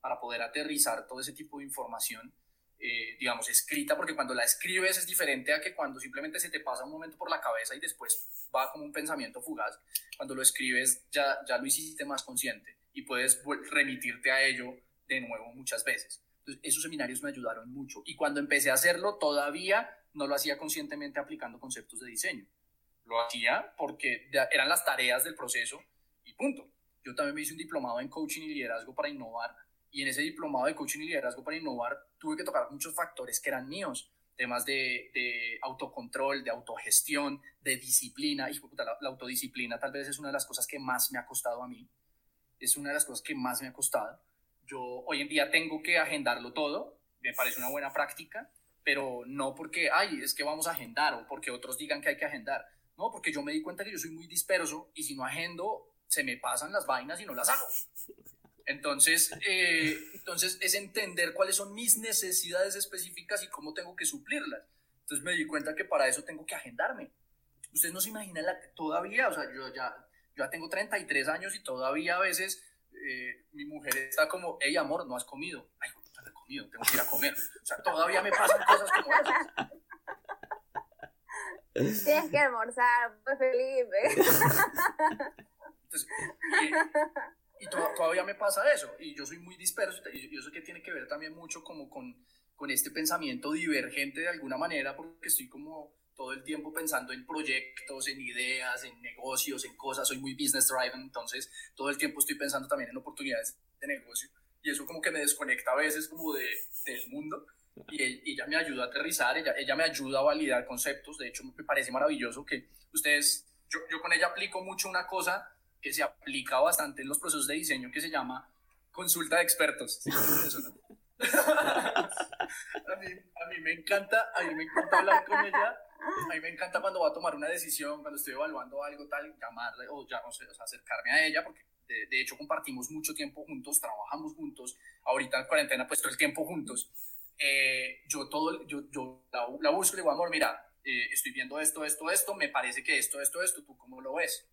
para poder aterrizar todo ese tipo de información, eh, digamos, escrita, porque cuando la escribes es diferente a que cuando simplemente se te pasa un momento por la cabeza y después va como un pensamiento fugaz. Cuando lo escribes ya, ya lo hiciste más consciente y puedes remitirte a ello de nuevo muchas veces. Entonces, esos seminarios me ayudaron mucho. Y cuando empecé a hacerlo, todavía no lo hacía conscientemente aplicando conceptos de diseño. Lo hacía porque eran las tareas del proceso y punto. Yo también me hice un diplomado en coaching y liderazgo para innovar. Y en ese diplomado de coaching y liderazgo para innovar tuve que tocar muchos factores que eran míos. Temas de, autocontrol, de autogestión, de disciplina. Y la, la autodisciplina tal vez es una de las cosas que más me ha costado a mí es una de las cosas que más me ha costado. Yo hoy en día tengo que agendarlo todo, me parece una buena práctica, pero no porque, ay, es que vamos a agendar o porque otros digan que hay que agendar. No, porque yo me di cuenta que yo soy muy disperso y si no agendo, se me pasan las vainas y no las hago. Entonces, eh, entonces es entender cuáles son mis necesidades específicas y cómo tengo que suplirlas. Entonces me di cuenta que para eso tengo que agendarme. Ustedes no se imaginan la, todavía, o sea, yo ya yo ya tengo 33 años y todavía a veces eh, mi mujer está como, hey amor, no has comido. Ay, no he comido, tengo que ir a comer. O sea, todavía me pasan cosas como esas. Tienes que almorzar, pues Felipe. Entonces, y, todavía me pasa eso. Y yo soy muy disperso. Y eso que tiene que ver también mucho como con, con este pensamiento divergente de alguna manera, porque estoy como todo el tiempo pensando en proyectos, en ideas, en negocios, en cosas, soy muy business driven, entonces todo el tiempo estoy pensando también en oportunidades de negocio y eso como que me desconecta a veces como de, del mundo y ella me ayuda a aterrizar, ella, ella me ayuda a validar conceptos, de hecho me parece maravilloso que ustedes, yo, yo con ella aplico mucho una cosa que se aplica bastante en los procesos de diseño que se llama consulta de expertos. Eso, ¿no? a, mí, a mí me encanta, a mí me encanta hablar con ella a mí me encanta cuando va a tomar una decisión, cuando estoy evaluando algo tal, llamarle o, ya, o sea, acercarme a ella, porque de, hecho compartimos mucho tiempo juntos, trabajamos juntos, ahorita en cuarentena pues todo el tiempo juntos. Eh, yo todo, yo, yo la, la, busco y digo, amor, mira, eh, estoy viendo esto, esto, esto, me parece que esto, esto, esto, ¿tú cómo lo ves?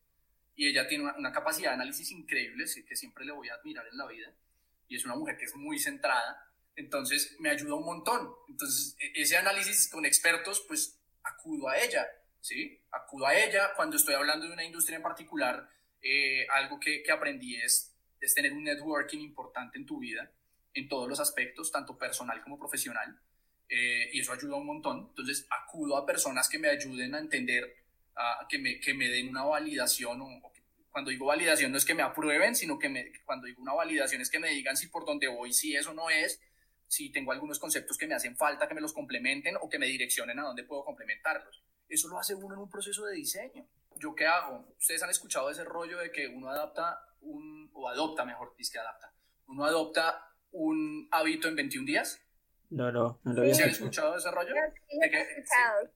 Y ella tiene una, una capacidad de análisis increíble que siempre le voy a admirar en la vida, y es una mujer que es muy centrada, entonces me ayuda un montón. Entonces, e, ese análisis con expertos, pues acudo a ella, ¿sí? Acudo a ella cuando estoy hablando de una industria en particular. Eh, algo que, que, aprendí es, es tener un networking importante en tu vida, en todos los aspectos, tanto personal como profesional, eh, y eso ayuda un montón. Entonces, acudo a personas que me ayuden a entender, a, que, me, que me den una validación o, Cuando digo validación no es que me aprueben, sino que me, cuando digo una validación es que me digan si por dónde voy, si eso no es, si tengo algunos conceptos que me hacen falta, que me los complementen o que me direccionen a dónde puedo complementarlos. Eso lo hace uno en un proceso de diseño. ¿Yo qué hago? Ustedes han escuchado ese rollo de que uno adapta un, o adopta, mejor, dice que adapta. Uno adopta un hábito en 21 días. No, no, no lo había ¿Sí han escuchado ese rollo? Sí, he escuchado,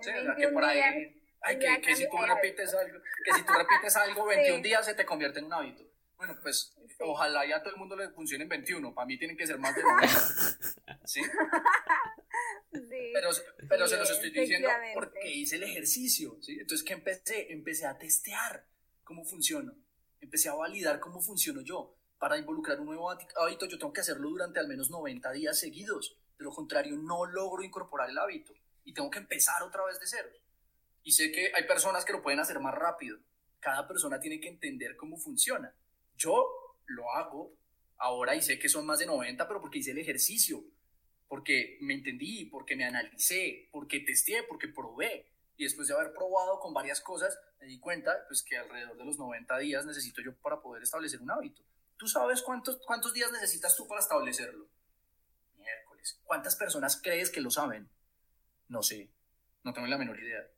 sí. que por ahí, ay, que, que, si tú repites algo, que si tú repites algo 21 días se te convierte en un hábito. Bueno, pues ojalá ya a todo el mundo le funcione en 21. Para mí tienen que ser más de 90. ¿Sí? Pero, pero se los estoy diciendo porque hice el ejercicio. ¿sí? Entonces, ¿qué empecé? Empecé a testear cómo funciona. Empecé a validar cómo funciono yo. Para involucrar un nuevo hábito, yo tengo que hacerlo durante al menos 90 días seguidos. De lo contrario, no logro incorporar el hábito. Y tengo que empezar otra vez de cero. Y sé que hay personas que lo pueden hacer más rápido. Cada persona tiene que entender cómo funciona. Yo lo hago ahora y sé que son más de 90, pero porque hice el ejercicio, porque me entendí, porque me analicé, porque testé, porque probé. Y después de haber probado con varias cosas, me di cuenta pues, que alrededor de los 90 días necesito yo para poder establecer un hábito. ¿Tú sabes cuántos, cuántos días necesitas tú para establecerlo? Miércoles. ¿Cuántas personas crees que lo saben? No sé, no tengo la menor idea.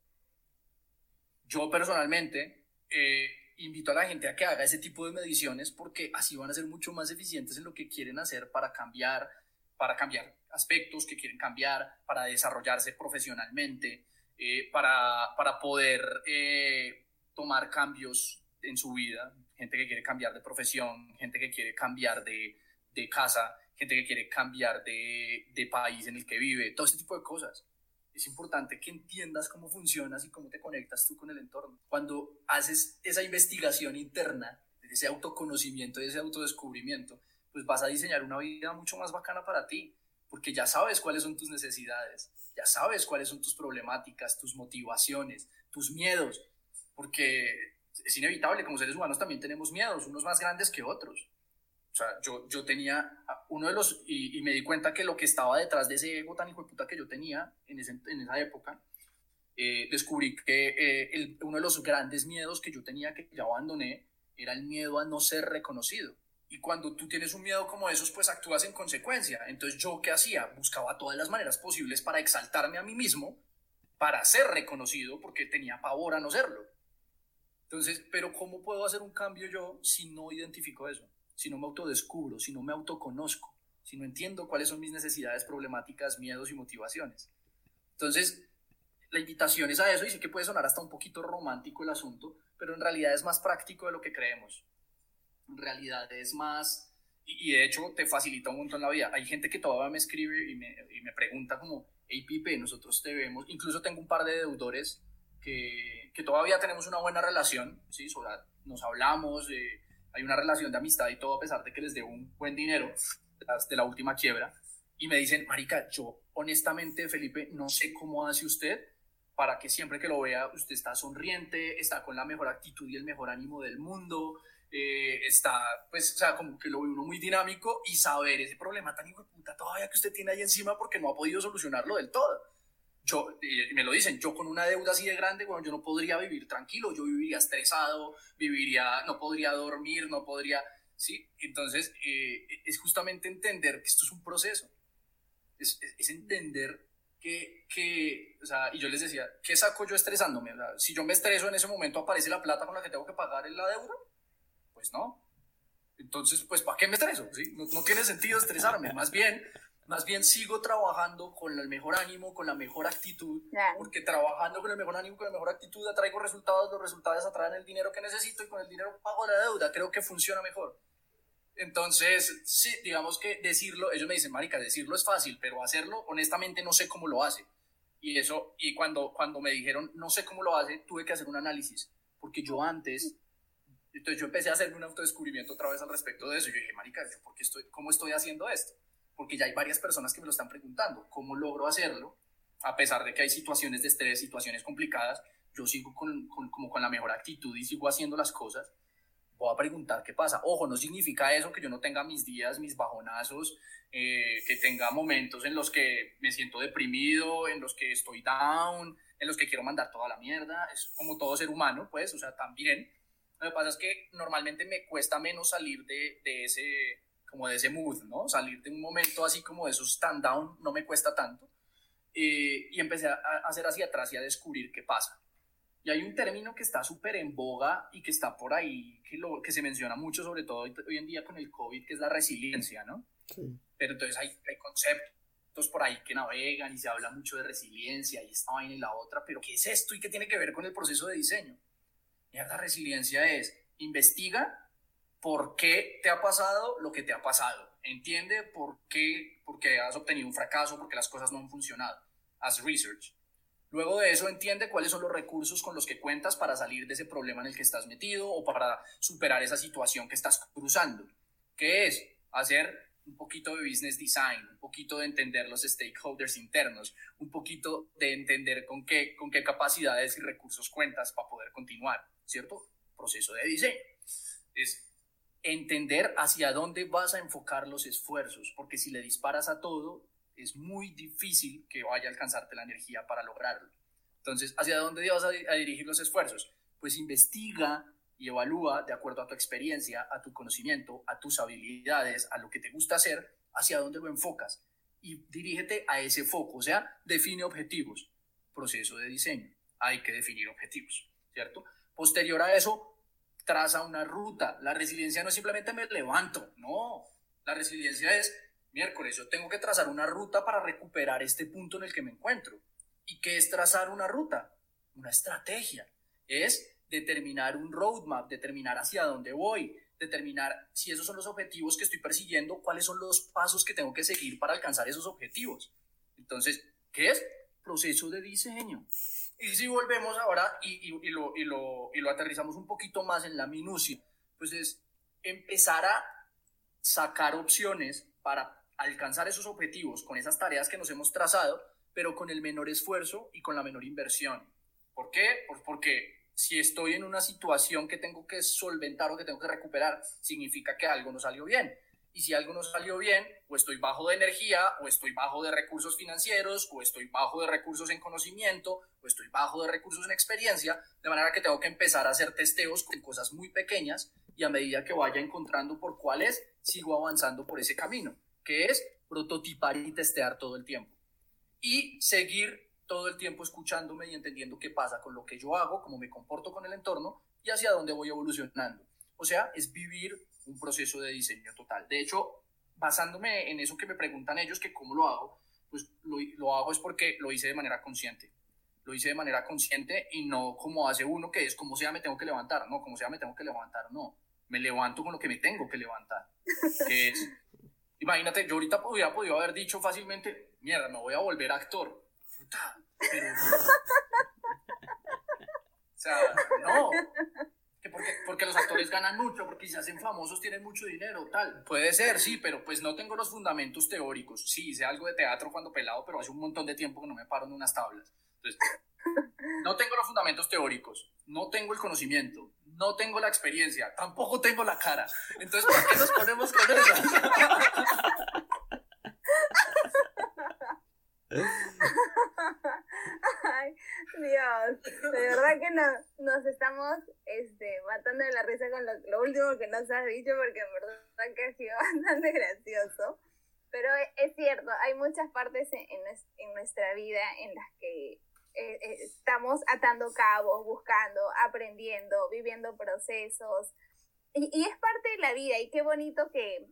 Yo personalmente eh, invito a la gente a que haga ese tipo de mediciones porque así van a ser mucho más eficientes en lo que quieren hacer para cambiar, para cambiar aspectos que quieren cambiar, para desarrollarse profesionalmente, eh, para, para, poder eh, tomar cambios en su vida. Gente que quiere cambiar de profesión, gente que quiere cambiar de, de casa, gente que quiere cambiar de, de país en el que vive, todo este tipo de cosas es importante que entiendas cómo funcionas y cómo te conectas tú con el entorno. Cuando haces esa investigación interna, ese autoconocimiento y ese autodescubrimiento, pues vas a diseñar una vida mucho más bacana para ti, porque ya sabes cuáles son tus necesidades, ya sabes cuáles son tus problemáticas, tus motivaciones, tus miedos, porque es inevitable, como seres humanos también tenemos miedos, unos más grandes que otros. O sea, yo, yo tenía uno de los, y, me di cuenta que lo que estaba detrás de ese ego tan hijo de puta que yo tenía en, ese, en esa época, eh, descubrí que eh, uno de los grandes miedos que yo tenía, que ya abandoné, era el miedo a no ser reconocido. Y cuando tú tienes un miedo como esos, pues actúas en consecuencia. Entonces, ¿yo qué hacía? Buscaba todas las maneras posibles para exaltarme a mí mismo, para ser reconocido, porque tenía pavor a no serlo. Entonces, pero ¿cómo puedo hacer un cambio yo si no identifico eso? Si no me autodescubro, si no me autoconozco, si no entiendo cuáles son mis necesidades, problemáticas, miedos y motivaciones. Entonces, la invitación es a eso y sé que puede sonar hasta un poquito romántico el asunto, pero en realidad es más práctico de lo que creemos. En realidad es más, y, de hecho te facilita un montón la vida. Hay gente que todavía me escribe y me, y me pregunta como, hey Pipe, nosotros te vemos, incluso tengo un par de deudores que, que todavía tenemos una buena relación, ¿sí? nos hablamos, eh, hay una relación de amistad y todo a pesar de que les debo un buen dinero de la última quiebra. Y me dicen, Marica, yo honestamente, Felipe, no sé cómo hace usted para que siempre que lo vea usted está sonriente, está con la mejor actitud y el mejor ánimo del mundo, eh, está, pues, o sea, como que lo ve uno muy dinámico y saber ese problema tan hijo puta todavía que usted tiene ahí encima porque no ha podido solucionarlo del todo yo, me lo dicen, yo con una deuda así de grande, bueno, yo no podría vivir tranquilo, yo viviría estresado, viviría, no podría dormir, no podría, ¿sí? Entonces, eh, es justamente entender que esto es un proceso, es, es, entender que, que, o sea, y yo les decía, ¿qué saco yo estresándome? si yo me estreso en ese momento, ¿aparece la plata con la que tengo que pagar la deuda? Pues no. Entonces, pues, ¿para qué me estreso? No tiene sentido estresarme, más bien más bien sigo trabajando con el mejor ánimo, con la mejor actitud, porque trabajando con el mejor ánimo, con la mejor actitud atraigo resultados, los resultados atraen el dinero que necesito y con el dinero pago la deuda, creo que funciona mejor. Entonces, sí, digamos que decirlo, ellos me dicen, marica, decirlo es fácil, pero hacerlo, honestamente, no sé cómo lo hace. Y eso, y cuando, cuando me dijeron, no sé cómo lo hace, tuve que hacer un análisis, porque yo antes, entonces yo empecé a hacer un autodescubrimiento otra vez al respecto de eso. Yo dije, marica, ¿por qué estoy, ¿cómo estoy haciendo esto? Porque ya hay varias personas que me lo están preguntando, ¿cómo logro hacerlo? A pesar de que hay situaciones de estrés, situaciones complicadas, yo sigo con, como con la mejor actitud y sigo haciendo las cosas. Voy a preguntar qué pasa. Ojo, no significa eso que yo no tenga mis días, mis bajonazos, eh, que tenga momentos en los que me siento deprimido, en los que estoy down, en los que quiero mandar toda la mierda. Es como todo ser humano, pues, o sea, también. Lo que pasa es que normalmente me cuesta menos salir de, de ese, como de ese mood, ¿no? Salir de un momento así como de esos stand down no me cuesta tanto. Eh, y empecé a, a hacer hacia atrás y a descubrir qué pasa. Y hay un término que está súper en boga y que está por ahí, que, lo, que se menciona mucho, sobre todo hoy, en día con el COVID, que es la resiliencia, ¿no? Sí. Pero entonces hay, hay conceptos por ahí que navegan y se habla mucho de resiliencia y esta vaina y la otra, pero ¿qué es esto y qué tiene que ver con el proceso de diseño? la resiliencia es, investiga por qué te ha pasado lo que te ha pasado. Entiende por qué, por qué has obtenido un fracaso, por qué las cosas no han funcionado. Haz research. Luego de eso entiende cuáles son los recursos con los que cuentas para salir de ese problema en el que estás metido o para superar esa situación que estás cruzando. ¿Qué es? Hacer un poquito de business design, un poquito de entender los stakeholders internos, un poquito de entender con qué, con qué capacidades y recursos cuentas para poder continuar, ¿cierto? Proceso de diseño. Es entender hacia dónde vas a enfocar los esfuerzos, porque si le disparas a todo, es muy difícil que vaya a alcanzarte la energía para lograrlo. Entonces, ¿hacia dónde vas a, dirigir los esfuerzos? Pues investiga y evalúa de acuerdo a tu experiencia, a tu conocimiento, a tus habilidades, a lo que te gusta hacer, hacia dónde lo enfocas. Y dirígete a ese foco, o sea, define objetivos. Proceso de diseño. Hay que definir objetivos, ¿cierto? Posterior a eso, traza una ruta. La resiliencia no es simplemente me levanto, no. La resiliencia es miércoles, yo tengo que trazar una ruta para recuperar este punto en el que me encuentro. ¿Y qué es trazar una ruta? Una estrategia. Es determinar un roadmap, determinar hacia dónde voy, determinar si esos son los objetivos que estoy persiguiendo, cuáles son los pasos que tengo que seguir para alcanzar esos objetivos. Entonces, ¿qué es? Proceso de diseño. Y si volvemos ahora y, y, lo, y, lo, y lo aterrizamos un poquito más en la minucia, pues es empezar a sacar opciones para alcanzar esos objetivos con esas tareas que nos hemos trazado, pero con el menor esfuerzo y con la menor inversión. ¿Por qué? Pues porque si estoy en una situación que tengo que solventar o que tengo que recuperar, significa que algo no salió bien. Y si algo no salió bien, o estoy bajo de energía, o estoy bajo de recursos financieros, o estoy bajo de recursos en conocimiento, o estoy bajo de recursos en experiencia, de manera que tengo que empezar a hacer testeos con cosas muy pequeñas y a medida que vaya encontrando por cuáles, sigo avanzando por ese camino que es prototipar y testear todo el tiempo. Y seguir todo el tiempo escuchándome y entendiendo qué pasa con lo que yo hago, cómo me comporto con el entorno y hacia dónde voy evolucionando. O sea, es vivir un proceso de diseño total. De hecho, basándome en eso que me preguntan ellos, que cómo lo hago, pues lo, lo hago es porque lo hice de manera consciente. Lo hice de manera consciente y no como hace uno que es como sea me tengo que levantar, no, como sea me tengo que levantar, no. Me levanto con lo que me tengo que levantar, que es Imagínate, yo ahorita hubiera podido haber dicho fácilmente, mierda, me voy a volver actor. Puta, pero... o sea, no. Porque, los actores ganan mucho, porque se hacen famosos, tienen mucho dinero, tal. Puede ser, sí, pero pues no tengo los fundamentos teóricos. Sí, hice algo de teatro cuando pelado, pero hace un montón de tiempo que no me paro en unas tablas. Entonces, no tengo los fundamentos teóricos, no tengo el conocimiento, no tengo la experiencia, tampoco tengo la cara. Entonces, ¿por qué nos ponemos con eso? Ay, Dios, de verdad que nos estamos este, matando de la risa con lo, último que nos has dicho, porque en verdad que ha sido bastante gracioso. Pero es, cierto, hay muchas partes en, en nuestra vida en las que eh, eh, estamos atando cabos, buscando, aprendiendo, viviendo procesos. Y, es parte de la vida y qué bonito que,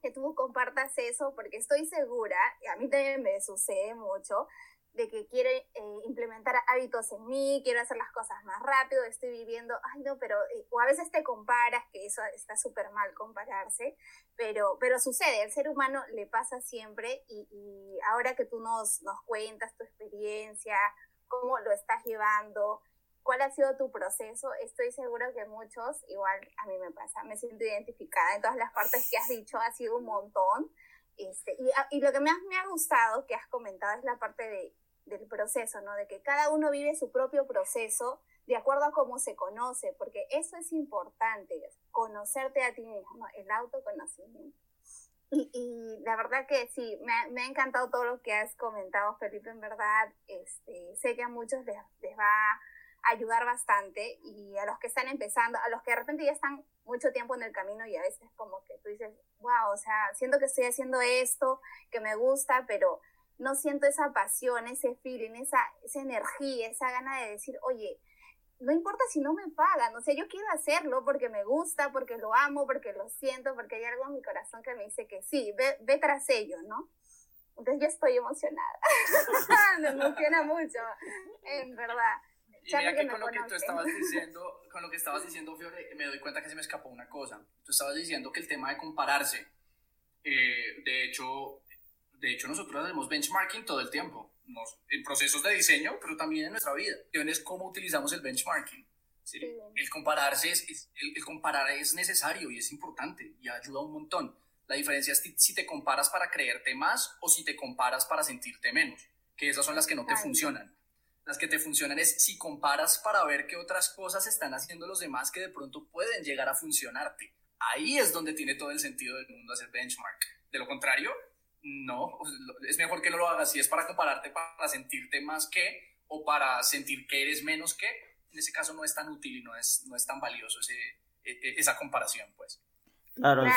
que tú compartas eso porque estoy segura, y a mí también me sucede mucho, de que quiere eh, implementar hábitos en mí, quiero hacer las cosas más rápido, estoy viviendo, ay no, pero, o a veces te comparas, que eso está súper mal compararse, pero, pero sucede, el ser humano le pasa siempre y, y ahora que tú nos, nos cuentas tu experiencia, cómo lo estás llevando, cuál ha sido tu proceso. Estoy segura que muchos, igual a mí me pasa, me siento identificada en todas las partes que has dicho, ha sido un montón. Este, y, ah, y, lo que más me ha gustado que has comentado es la parte de, del proceso, ¿no? De que cada uno vive su propio proceso de acuerdo a cómo se conoce, porque eso es importante, conocerte a ti mismo, el autoconocimiento. Y, la verdad que sí, me ha, me ha, encantado todo lo que has comentado, Felipe, en verdad. Este, sé que a muchos les, les va ayudar bastante y a los que están empezando, a los que de repente ya están mucho tiempo en el camino y a veces como que tú dices, wow, o sea, siento que estoy haciendo esto, que me gusta, pero no siento esa pasión, ese feeling, esa, esa energía, esa gana de decir, oye, no importa si no me pagan, o sea, yo quiero hacerlo porque me gusta, porque lo amo, porque lo siento, porque hay algo en mi corazón que me dice que sí, ve, ve tras ello, ¿no? Entonces yo estoy emocionada, me emociona mucho, en verdad. Y mira que, con lo que tú estabas diciendo, con lo que estabas diciendo, Fiore, me doy cuenta que se me escapó una cosa. Tú estabas diciendo que el tema de compararse, eh, de hecho, de hecho nosotros hacemos benchmarking todo el tiempo, en procesos de diseño, pero también en nuestra vida. Es cómo utilizamos el benchmarking. ¿sí? El compararse es, el, comparar es necesario y es importante y ayuda un montón. La diferencia es si te comparas para creerte más o si te comparas para sentirte menos, que esas son las que no te funcionan. Las que te funcionan es si comparas para ver qué otras cosas están haciendo los demás que de pronto pueden llegar a funcionarte. Ahí es donde tiene todo el sentido del mundo hacer benchmark. De lo contrario, no, es mejor que no lo hagas si es para compararte, para sentirte más que o para sentir que eres menos que. En ese caso no es tan útil y no es, no es tan valioso ese, e, e, esa comparación, pues. Claro, e,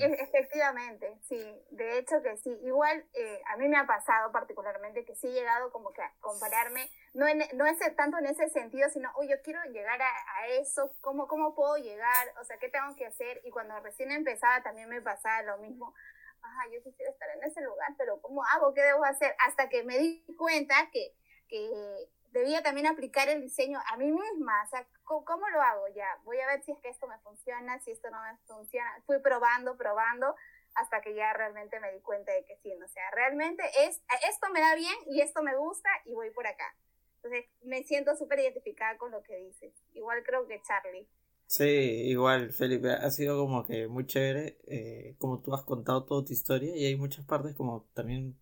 efectivamente, sí, de hecho que sí. Igual eh, a mí me ha pasado particularmente que sí he llegado como que a compararme, no, no es tanto en ese sentido, sino, oye, yo quiero llegar a, eso, ¿cómo, ¿cómo puedo llegar? O sea, ¿qué tengo que hacer? Y cuando recién empezaba también me pasaba lo mismo. Ajá, yo quisiera estar en ese lugar, pero ¿cómo hago? ¿Qué debo hacer? Hasta que me di cuenta que, que debía también aplicar el diseño a mí misma. O sea, ¿cómo, lo hago ya? Voy a ver si es que esto me funciona, si esto no me funciona. Fui probando, probando, hasta que ya realmente me di cuenta de que sí. O sea, realmente es, esto me da bien y esto me gusta y voy por acá. Entonces, me siento súper identificada con lo que dices. Igual creo que Charlie. Sí, igual, Felipe, ha sido como que muy chévere, eh, como tú has contado toda tu historia y hay muchas partes como también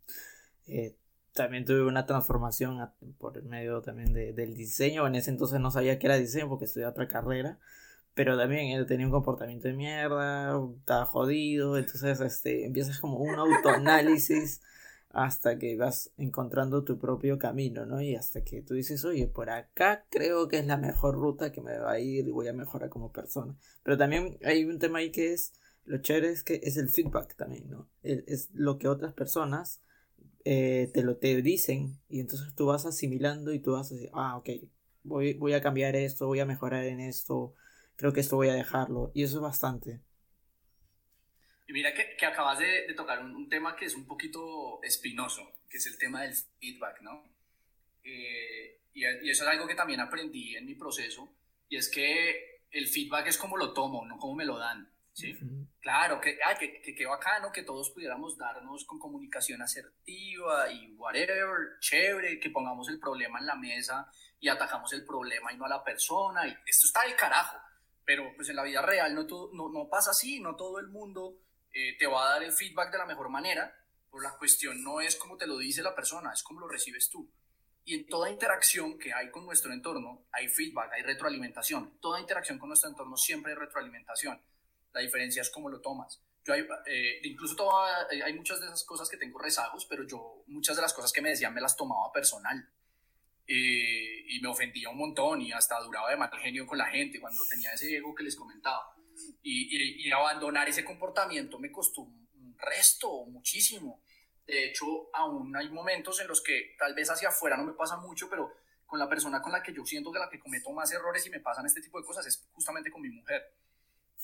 eh, también tuve una transformación por medio también de, del diseño. En ese entonces no sabía que era diseño porque estudiaba otra carrera. Pero también él tenía un comportamiento de mierda, estaba jodido. Entonces este, empiezas como un autoanálisis hasta que vas encontrando tu propio camino, ¿no? Y hasta que tú dices, oye, por acá creo que es la mejor ruta que me va a ir y voy a mejorar como persona. Pero también hay un tema ahí que es, lo chévere es que es el feedback también, ¿no? Es lo que otras personas eh, te lo te dicen y entonces tú vas asimilando y tú vas a decir, ah, ok, voy, voy a cambiar esto, voy a mejorar en esto, creo que esto voy a dejarlo y eso es bastante. Y mira que, que acabas de, tocar un, tema que es un poquito espinoso, que es el tema del feedback, ¿no? Eh, y, y, eso es algo que también aprendí en mi proceso, y es que el feedback es como lo tomo, no como me lo dan. ¿sí? Claro, que, ay, que, que, que, bacano que todos pudiéramos darnos con comunicación asertiva y whatever, chévere, que pongamos el problema en la mesa y atacamos el problema y no a la persona, y esto está del carajo, pero pues en la vida real no, todo, no, no pasa así, no todo el mundo eh, te va a dar el feedback de la mejor manera, pero la cuestión no es como te lo dice la persona, es como lo recibes tú. Y en toda interacción que hay con nuestro entorno, hay feedback, hay retroalimentación. Toda interacción con nuestro entorno siempre hay retroalimentación la diferencia es cómo lo tomas. Yo hay, eh, incluso eh, hay muchas de esas cosas que tengo rezagos, pero yo muchas de las cosas que me decían me las tomaba personal. Eh, y me ofendía un montón y hasta duraba de mal genio con la gente cuando tenía ese ego que les comentaba. Y, y, abandonar ese comportamiento me costó un resto, muchísimo. De hecho, aún hay momentos en los que tal vez hacia afuera no me pasa mucho, pero con la persona con la que yo siento que la que cometo más errores y me pasan este tipo de cosas es justamente con mi mujer.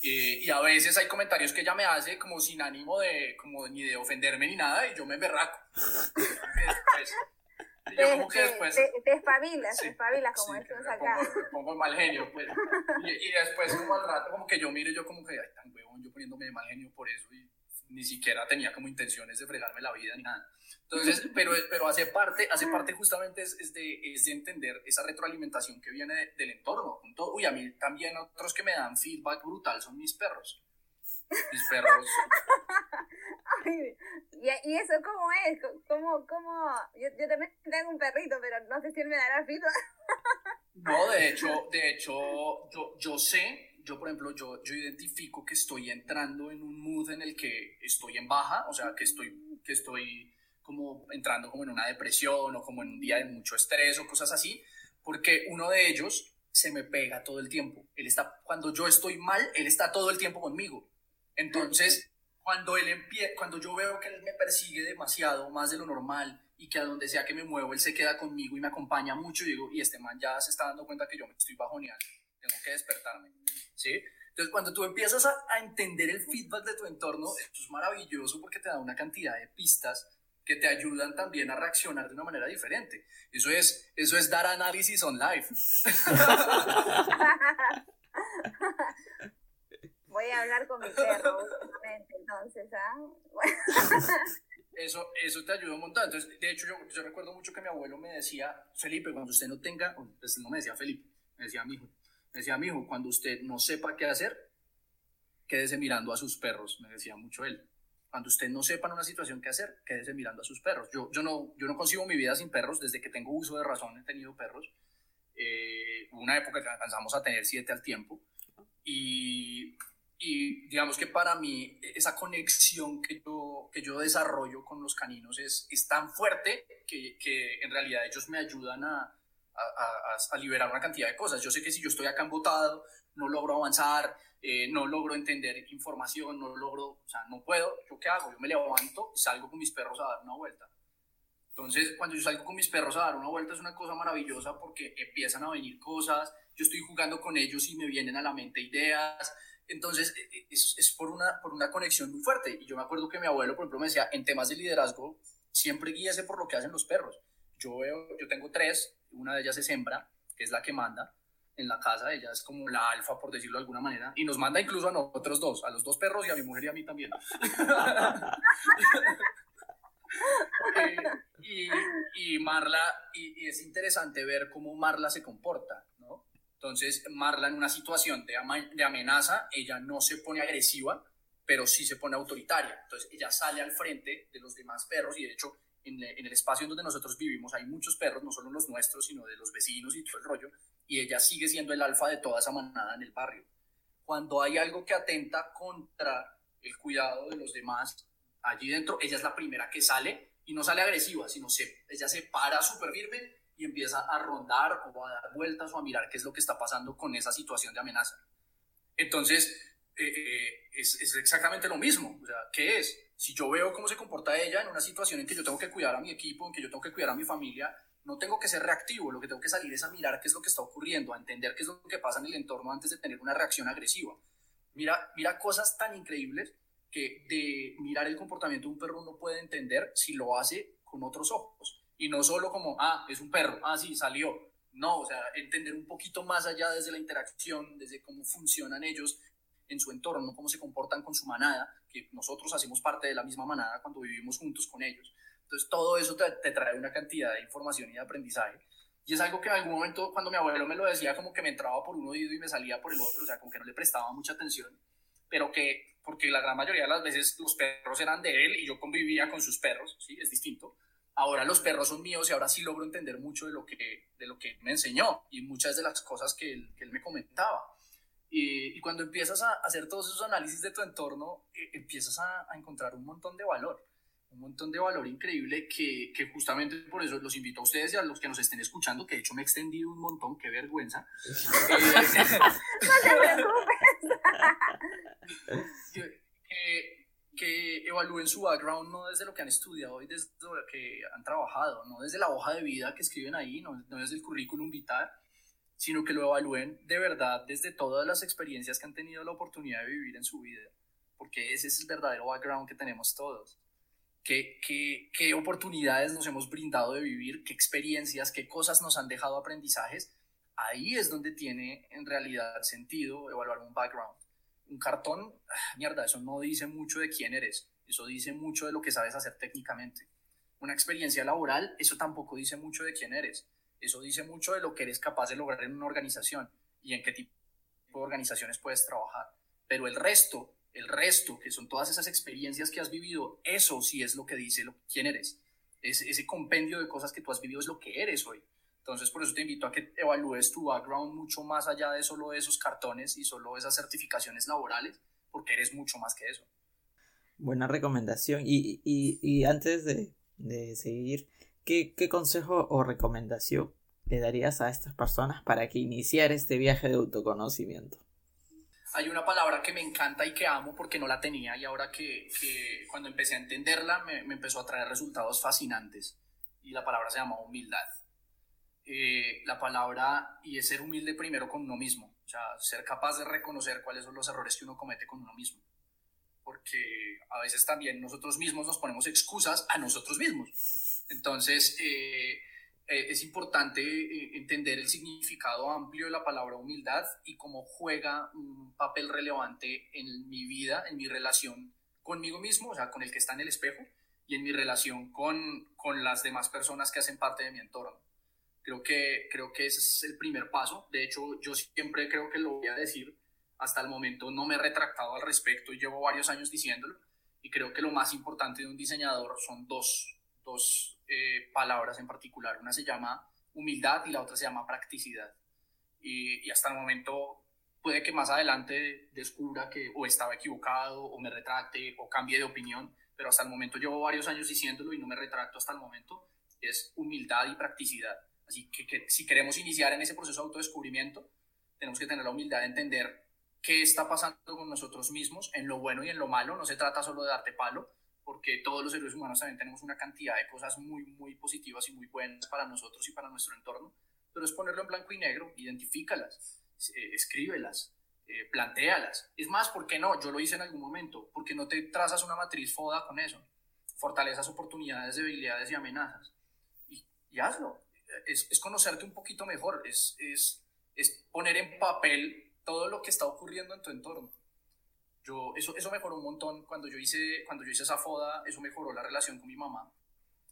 Eh, y a veces hay comentarios que ella me hace como sin ánimo de, como ni de ofenderme ni nada, y yo me emberraco. yo como que después... Te, te espabilas, te espabilas como sí, decimos acá. Pongo, pongo mal genio, pues. Y, y, después como al rato como que yo miro yo como que, ay, tan huevón, yo poniéndome de mal genio por eso, y ni siquiera tenía como intenciones de fregarme la vida ni nada. Entonces, pero, pero hace parte, hace parte justamente es, es, de, es de entender esa retroalimentación que viene del entorno. Uy, a mí también otros que me dan feedback brutal son mis perros. Mis perros. ¿Y, eso cómo es? ¿Cómo, cómo? Yo, yo, también tengo un perrito, pero no sé si él me dará feedback. no, de hecho, de hecho yo, yo sé yo, por ejemplo, yo, yo identifico que estoy entrando en un mood en el que estoy en baja, o sea, que estoy, que estoy como entrando como en una depresión o como en un día de mucho estrés o cosas así, porque uno de ellos se me pega todo el tiempo. Él está, cuando yo estoy mal, él está todo el tiempo conmigo. Entonces, cuando, él cuando yo veo que él me persigue demasiado, más de lo normal, y que a donde sea que me muevo, él se queda conmigo y me acompaña mucho, digo, y este man ya se está dando cuenta que yo me estoy bajoneando, tengo que despertarme, ¿sí? Entonces, cuando tú empiezas a, a entender el feedback de tu entorno, esto es maravilloso porque te da una cantidad de pistas que te ayudan también a reaccionar de una manera diferente. Eso es, eso es dar análisis on life. Voy a hablar con mi perro, entonces, ¿ah? Eso, eso te ayuda un montón. Entonces, de hecho, yo, yo, recuerdo mucho que mi abuelo me decía, Felipe, cuando usted no tenga, pues no me decía Felipe, me decía mi hijo, me decía mi hijo, cuando usted no sepa qué hacer, quédese mirando a sus perros, me decía mucho él. Cuando usted no sepa en una situación qué hacer, quédese mirando a sus perros. Yo, yo, no, yo no consigo mi vida sin perros, desde que tengo uso de razón he tenido perros. Eh, una época que alcanzamos a tener siete al tiempo. Y y digamos que para mí esa conexión que yo, que yo desarrollo con los caninos es, es tan fuerte que, que, en realidad ellos me ayudan a, a, a, liberar una cantidad de cosas. Yo sé que si yo estoy acá embotado, no logro avanzar, eh, no logro entender información, no logro, o sea, no puedo, ¿yo qué hago? Yo me levanto y salgo con mis perros a dar una vuelta. Entonces, cuando yo salgo con mis perros a dar una vuelta es una cosa maravillosa porque empiezan a venir cosas, yo estoy jugando con ellos y me vienen a la mente ideas, entonces, e, e, es, es, por, una, por una conexión muy fuerte. Y yo me acuerdo que mi abuelo, por ejemplo, me decía, en temas de liderazgo, siempre guíese por lo que hacen los perros. Yo, veo, yo tengo tres, una de ellas es hembra, que es la que manda en la casa, ella es como la alfa, por decirlo de alguna manera, y nos manda incluso a nosotros dos, a los dos perros y a mi mujer y a mí también. Eh, y, y, Marla, y, y es interesante ver cómo Marla se comporta entonces, Marla en una situación de, de amenaza, ella no se pone agresiva, pero sí se pone autoritaria. Entonces, ella sale al frente de los demás perros y de hecho, en, el espacio en donde nosotros vivimos hay muchos perros, no solo los nuestros, sino de los vecinos y todo el rollo, y ella sigue siendo el alfa de toda esa manada en el barrio. Cuando hay algo que atenta contra el cuidado de los demás, allí dentro, ella es la primera que sale y no sale agresiva, sino se, ella se para súper firme y empieza a rondar o a dar vueltas o a mirar qué es lo que está pasando con esa situación de amenaza. Entonces, eh, eh, es, es, exactamente lo mismo. O sea, ¿qué es? Si yo veo cómo se comporta ella en una situación en que yo tengo que cuidar a mi equipo, en que yo tengo que cuidar a mi familia, no tengo que ser reactivo, lo que tengo que salir es a mirar qué es lo que está ocurriendo, a entender qué es lo que pasa en el entorno antes de tener una reacción agresiva. Mira, mira cosas tan increíbles que de mirar el comportamiento de un perro uno puede entender si lo hace con otros ojos. Y no solo como, ah, es un perro, ah, sí, salió. No, o sea, entender un poquito más allá desde la interacción, desde cómo funcionan ellos en su entorno, cómo se comportan con su manada, que nosotros hacemos parte de la misma manada cuando vivimos juntos con ellos. Entonces, todo eso te, te trae una cantidad de información y de aprendizaje. Y es algo que en algún momento, cuando mi abuelo me lo decía, como que me entraba por un oído y me salía por el otro, o sea, como que no le prestaba mucha atención, pero que, porque la gran mayoría de las veces los perros eran de él y yo convivía con sus perros, ¿sí? Es distinto ahora los perros son míos y ahora sí logro entender mucho de lo que, de lo que me enseñó y muchas de las cosas que él, que él me comentaba. Y, y, cuando empiezas a hacer todos esos análisis de tu entorno, eh, empiezas a, a, encontrar un montón de valor, un montón de valor increíble que, que, justamente por eso los invito a ustedes y a los que nos estén escuchando, que de hecho me he extendido un montón, qué vergüenza. eh, que, que evalúen su background no desde lo que han estudiado y desde lo que han trabajado, no desde la hoja de vida que escriben ahí, no, no desde el currículum vital, sino que lo evalúen de verdad desde todas las experiencias que han tenido la oportunidad de vivir en su vida, porque ese es el verdadero background que tenemos todos. ¿Qué, qué, qué oportunidades nos hemos brindado de vivir? ¿Qué experiencias? ¿Qué cosas nos han dejado aprendizajes? Ahí es donde tiene en realidad sentido evaluar un background un cartón, mierda, eso no dice mucho de quién eres, eso dice mucho de lo que sabes hacer técnicamente. Una experiencia laboral, eso tampoco dice mucho de quién eres, eso dice mucho de lo que eres capaz de lograr en una organización y en qué tipo de organizaciones puedes trabajar. Pero el resto, el resto, que son todas esas experiencias que has vivido, eso sí es lo que dice lo, quién eres. ese compendio de cosas que tú has vivido es lo que eres hoy. Entonces, por eso te invito a que evalúes tu background mucho más allá de solo esos cartones y solo esas certificaciones laborales, porque eres mucho más que eso. Buena recomendación. Y, y, y antes de, de seguir, ¿qué, ¿qué, consejo o recomendación le darías a estas personas para que iniciara este viaje de autoconocimiento? Hay una palabra que me encanta y que amo porque no la tenía y ahora que, cuando empecé a entenderla me, empezó a traer resultados fascinantes y la palabra se llama humildad. Eh, la palabra y es ser humilde primero con uno mismo, o sea, ser capaz de reconocer cuáles son los errores que uno comete con uno mismo. Porque a veces también nosotros mismos nos ponemos excusas a nosotros mismos. Entonces, eh, eh, es importante entender el significado amplio de la palabra humildad y cómo juega un papel relevante en mi vida, en mi relación conmigo mismo, o sea, con el que está en el espejo, y en mi relación con, con las demás personas que hacen parte de mi entorno. Creo que, creo que ese es el primer paso. De hecho, yo siempre creo que lo voy a decir. Hasta el momento no me he retractado al respecto y llevo varios años diciéndolo. Y creo que lo más importante de un diseñador son dos, dos eh, palabras en particular. Una se llama humildad y la otra se llama practicidad. Y, hasta el momento puede que más adelante descubra que o estaba equivocado o me retracte o cambie de opinión, pero hasta el momento llevo varios años diciéndolo y no me retracto hasta el momento, es humildad y practicidad. Así que, que si queremos iniciar en ese proceso de autodescubrimiento, tenemos que tener la humildad de entender qué está pasando con nosotros mismos en lo bueno y en lo malo. No se trata solo de darte palo, porque todos los seres humanos también tenemos una cantidad de cosas muy, muy positivas y muy buenas para nosotros y para nuestro entorno, pero es ponerlo en blanco y negro, identifícalas, eh, escríbelas, eh, plantealas. Es más, ¿por qué no? Yo lo hice en algún momento, porque no te trazas una matriz foda con eso. Fortalezas, oportunidades, debilidades y amenazas. Y, y hazlo. Es, es, conocerte un poquito mejor, es, es, es poner en papel todo lo que está ocurriendo en tu entorno yo, eso, eso mejoró un montón. Cuando yo, hice, cuando yo hice esa foda, eso mejoró la relación con mi mamá.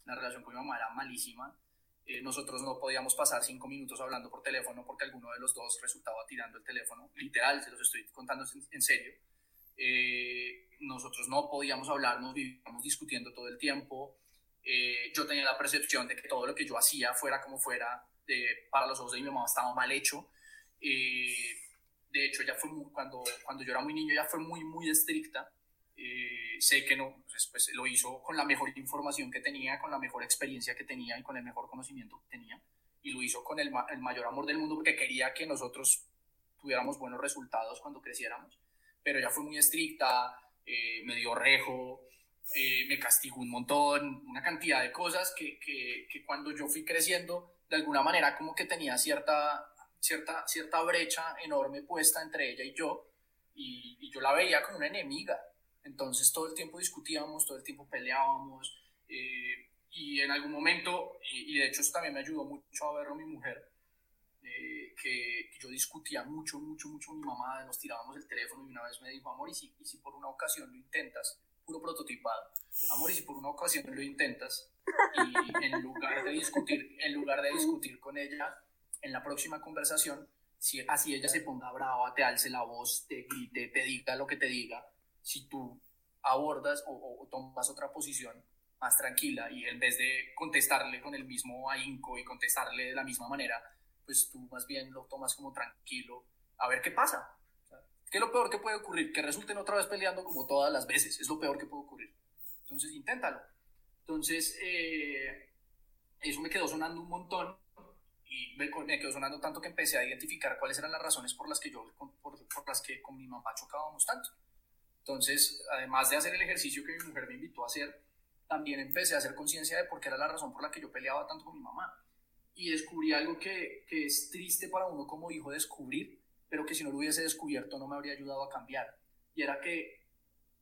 La relación con mi mamá era malísima. Eh, nosotros no podíamos pasar cinco minutos hablando por teléfono porque alguno de los dos resultaba tirando el teléfono. Literal, se los estoy contando en, serio. Eh, nosotros no podíamos hablar, nos vivíamos discutiendo todo el tiempo. Eh, yo tenía la percepción de que todo lo que yo hacía, fuera como fuera, para los ojos de mi mamá estaba mal hecho. Eh, de hecho, ella fue cuando, cuando yo era muy niño, ella fue muy, muy estricta. Eh, sé que no, pues, pues, lo hizo con la mejor información que tenía, con la mejor experiencia que tenía y con el mejor conocimiento que tenía. Y lo hizo con el, el mayor amor del mundo porque quería que nosotros tuviéramos buenos resultados cuando creciéramos. Pero ella fue muy estricta, eh, me dio rejo, eh, me castigó un montón, una cantidad de cosas que, que, que cuando yo fui creciendo, de alguna manera como que tenía cierta cierta, cierta brecha enorme puesta entre ella y yo, y, yo la veía como una enemiga. Entonces todo el tiempo discutíamos, todo el tiempo peleábamos, eh, y en algún momento, y, de hecho eso también me ayudó mucho a verlo mi mujer, eh, que, yo discutía mucho, mucho, mucho con mi mamá, nos tirábamos el teléfono y una vez me dijo, amor, ¿y si, y si por una ocasión lo intentas? Puro prototipado. Amor, ¿y si por una ocasión lo intentas? Y en lugar de discutir, en lugar de discutir con ella, en la próxima conversación, si así ella se ponga brava, te alce la voz, te grite, te diga lo que te diga, si tú abordas o, tomas otra posición más tranquila y en vez de contestarle con el mismo ahínco y contestarle de la misma manera, pues tú más bien lo tomas como tranquilo, a ver qué pasa. ¿Qué es lo peor que puede ocurrir? Que resulten otra vez peleando como todas las veces, es lo peor que puede ocurrir. Entonces, inténtalo. Entonces, eh, eso me quedó sonando un montón y me, quedó sonando tanto que empecé a identificar cuáles eran las razones por las que yo, por, las que con mi mamá chocábamos tanto. Entonces, además de hacer el ejercicio que mi mujer me invitó a hacer, también empecé a hacer conciencia de por qué era la razón por la que yo peleaba tanto con mi mamá. Y descubrí algo que, que es triste para uno como hijo descubrir, pero que si no lo hubiese descubierto no me habría ayudado a cambiar. Y era que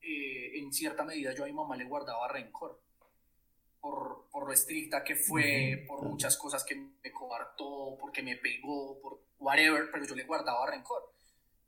eh, en cierta medida yo a mi mamá le guardaba rencor por, por lo estricta que fue, por muchas cosas que me coartó, porque me pegó, por whatever, pero yo le guardaba rencor.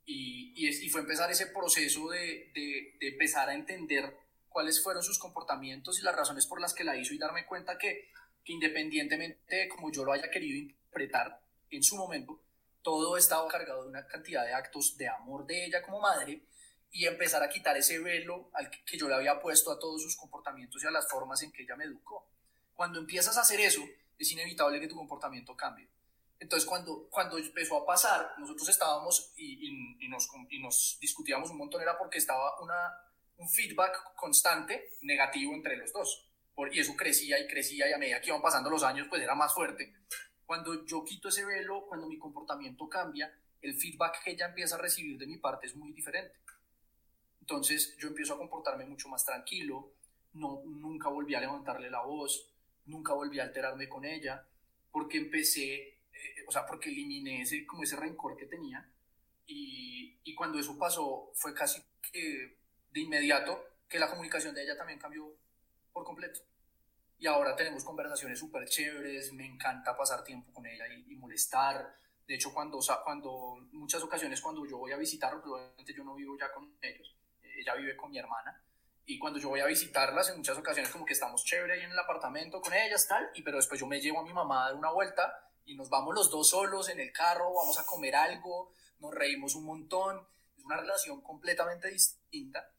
Y, y, fue empezar ese proceso de, de, de, empezar a entender cuáles fueron sus comportamientos y las razones por las que la hizo y darme cuenta que, que independientemente de cómo yo lo haya querido interpretar en su momento, todo estaba cargado de una cantidad de actos de amor de ella como madre y empezar a quitar ese velo al que, yo le había puesto a todos sus comportamientos y a las formas en que ella me educó. Cuando empiezas a hacer eso, es inevitable que tu comportamiento cambie. Entonces, cuando, cuando empezó a pasar, nosotros estábamos y, nos discutíamos un montón, era porque estaba una, un feedback constante negativo entre los dos. Por, y eso crecía y crecía y a medida que iban pasando los años, pues era más fuerte. Cuando yo quito ese velo, cuando mi comportamiento cambia, el feedback que ella empieza a recibir de mi parte es muy diferente. Entonces yo empiezo a comportarme mucho más tranquilo, no, nunca volví a levantarle la voz, nunca volví a alterarme con ella, porque empecé, eh, o sea, porque eliminé ese, como ese rencor que tenía. Y, y cuando eso pasó, fue casi que de inmediato que la comunicación de ella también cambió por completo. Y ahora tenemos conversaciones súper chéveres, me encanta pasar tiempo con ella y, molestar. De hecho, cuando, cuando, muchas ocasiones cuando yo voy a visitarlos, probablemente yo no vivo ya con ellos, ella vive con mi hermana, y cuando yo voy a visitarlas, en muchas ocasiones como que estamos chévere ahí en el apartamento con ellas, tal, y pero después yo me llevo a mi mamá a dar una vuelta y nos vamos los dos solos en el carro, vamos a comer algo, nos reímos un montón, es una relación completamente distinta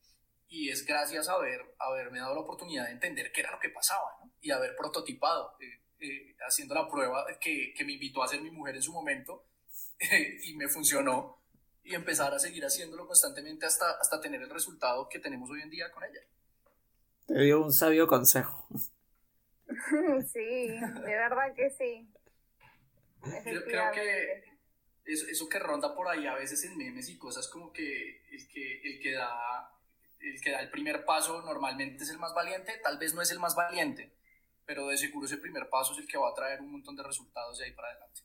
y es gracias a haber, haberme dado la oportunidad de entender qué era lo que pasaba ¿no? y haber prototipado, eh, eh, haciendo la prueba que, que, me invitó a ser mi mujer en su momento y me funcionó y empezar a seguir haciéndolo constantemente hasta, hasta tener el resultado que tenemos hoy en día con ella. Te dio un sabio consejo. sí, de verdad que sí. Creo, creo que eso, eso, que ronda por ahí a veces en memes y cosas como que el que, el que da el que da el primer paso normalmente es el más valiente, tal vez no es el más valiente, pero de seguro ese primer paso es el que va a traer un montón de resultados de ahí para adelante.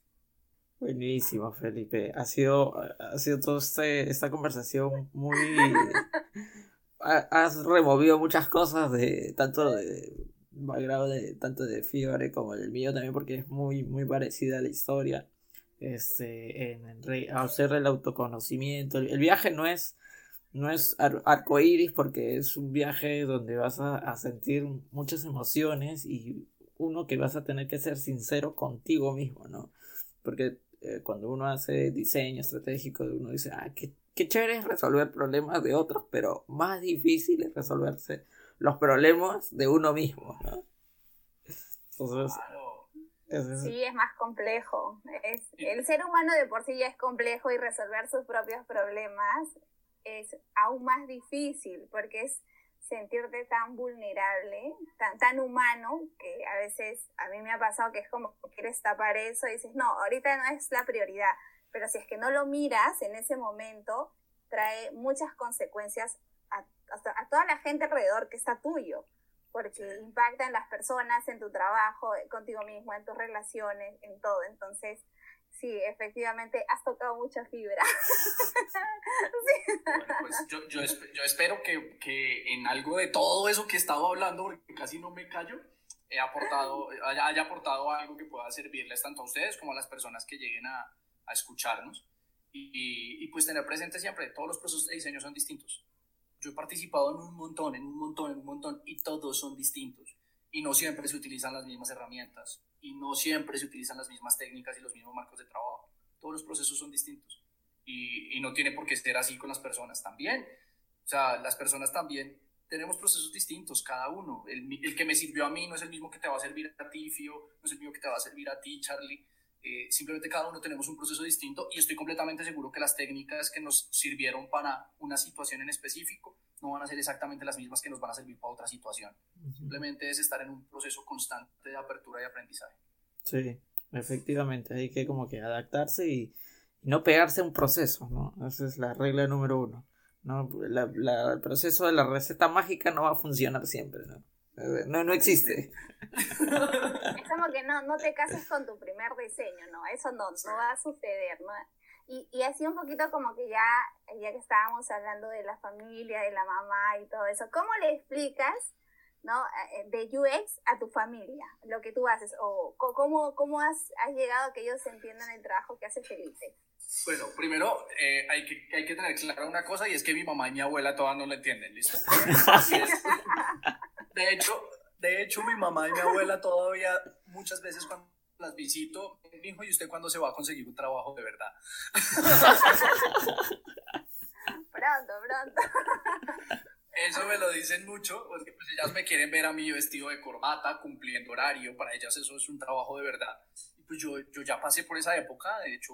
Buenísimo, Felipe. Ha sido, ha sido toda este, esta conversación muy... has removido muchas cosas de tanto de grado de tanto de Fiore como del mío también porque es muy muy parecida a la historia este en, en hacer el autoconocimiento el, viaje no es no es arcoíris porque es un viaje donde vas a, a, sentir muchas emociones y uno que vas a tener que ser sincero contigo mismo no porque eh, cuando uno hace diseño estratégico, uno dice, ah, qué, qué chévere es resolver problemas de otros, pero más difícil es resolverse los problemas de uno mismo, ¿no? sí, es más complejo. Es, el ser humano de por sí ya es complejo y resolver sus propios problemas es aún más difícil porque es sentirte tan vulnerable, tan, tan humano, que a veces a mí me ha pasado que es como quieres tapar eso y dices, no, ahorita no es la prioridad, pero si es que no lo miras en ese momento, trae muchas consecuencias a, a toda la gente alrededor que está tuyo, porque impacta en las personas, en tu trabajo, contigo mismo, en tus relaciones, en todo. Entonces, sí, efectivamente has tocado mucha fibra. Bueno, pues yo, yo, yo espero que, que, en algo de todo eso que he estado hablando, porque casi no me callo, he aportado, haya, haya, aportado algo que pueda servirles tanto a ustedes como a las personas que lleguen a, a escucharnos. Y, y, pues tener presente siempre, todos los procesos de diseño son distintos. Yo he participado en un montón, en un montón, en un montón, y todos son distintos. Y no siempre se utilizan las mismas herramientas y no siempre se utilizan las mismas técnicas y los mismos marcos de trabajo. Todos los procesos son distintos y, y no tiene por qué ser así con las personas también. O sea, las personas también tenemos procesos distintos, cada uno. El, el, que me sirvió a mí no es el mismo que te va a servir a ti, Fio, no es el mismo que te va a servir a ti, Charlie. Eh, simplemente cada uno tenemos un proceso distinto y estoy completamente seguro que las técnicas que nos sirvieron para una situación en específico no van a ser exactamente las mismas que nos van a servir para otra situación. Simplemente es estar en un proceso constante de apertura y aprendizaje. Sí, efectivamente, hay que como que adaptarse y, no pegarse a un proceso, ¿no? Esa es la regla número uno. ¿no? el proceso de la receta mágica no va a funcionar siempre, ¿no? No, no existe. Como que no, no te cases con tu primer diseño, ¿no? Eso no, no va a suceder, ¿no? Y, y así un poquito como que ya, ya que estábamos hablando de la familia, de la mamá y todo eso, ¿cómo le explicas, ¿no? Eh, de UX a tu familia, lo que tú haces, o cómo, cómo has, has llegado a que ellos entiendan el trabajo que hace Felipe? Bueno, primero eh, hay, que, hay que tener clara una cosa y es que mi mamá y mi abuela todas no lo entienden, ¿listo? De hecho, de hecho, mi mamá y mi abuela todavía muchas veces cuando las visito, me hijo, ¿y usted cuándo se va a conseguir un trabajo de verdad? pronto, pronto. Eso me lo dicen mucho, porque pues ellas me quieren ver a mí vestido de corbata, cumpliendo horario, para ellas eso es un trabajo de verdad. Y pues yo, yo ya pasé por esa época, de hecho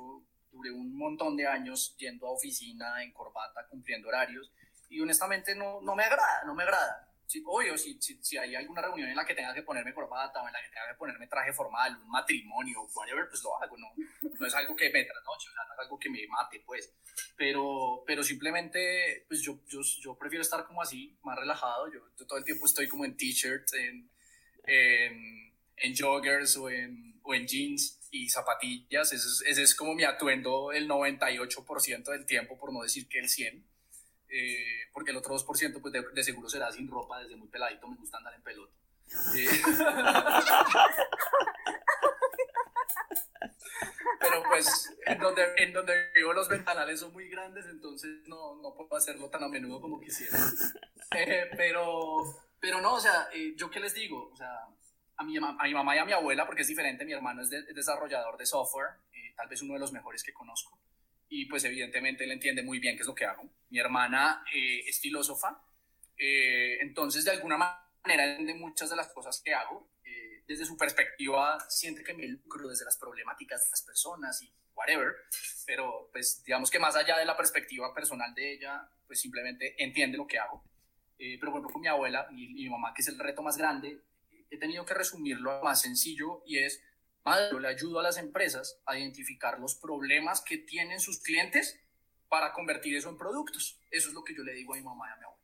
duré un montón de años yendo a oficina en corbata, cumpliendo horarios, y honestamente no, no me agrada, no me agrada Sí, obvio, si, si, si, hay alguna reunión en la que tenga que ponerme corbata o en la que tenga que ponerme traje formal, un matrimonio, whatever, pues lo hago, no, no es algo que me trasnoche, o sea, no es algo que me mate, pues, pero, pero simplemente, pues yo, yo, yo prefiero estar como así, más relajado, yo, todo el tiempo estoy como en t-shirts, en, en, en, joggers o en, o en jeans y zapatillas, ese es, ese es como mi atuendo el 98% del tiempo, por no decir que el 100%. Eh, porque el otro 2% pues de, seguro será sin ropa, desde muy peladito me gusta andar en pelota. Eh, pero pues en donde, en donde vivo los ventanales son muy grandes, entonces no, no puedo hacerlo tan a menudo como quisiera. Eh, pero, pero no, o sea, yo qué les digo, o sea, a mi, a mi mamá y a mi abuela, porque es diferente, mi hermano es, de, es desarrollador de software, tal vez uno de los mejores que conozco y pues evidentemente él entiende muy bien qué es lo que hago. Mi hermana eh, es filósofa, eh, entonces de alguna manera entiende muchas de las cosas que hago. Eh, desde su perspectiva siente que me lucro desde las problemáticas de las personas y whatever, pero pues digamos que más allá de la perspectiva personal de ella, pues simplemente entiende lo que hago. pero por ejemplo con mi abuela y, y mi mamá, que es el reto más grande, he tenido que resumirlo más sencillo y es yo le ayudo a las empresas a identificar los problemas que tienen sus clientes para convertir eso en productos. Eso es lo que yo le digo a mi mamá y a mi abuela.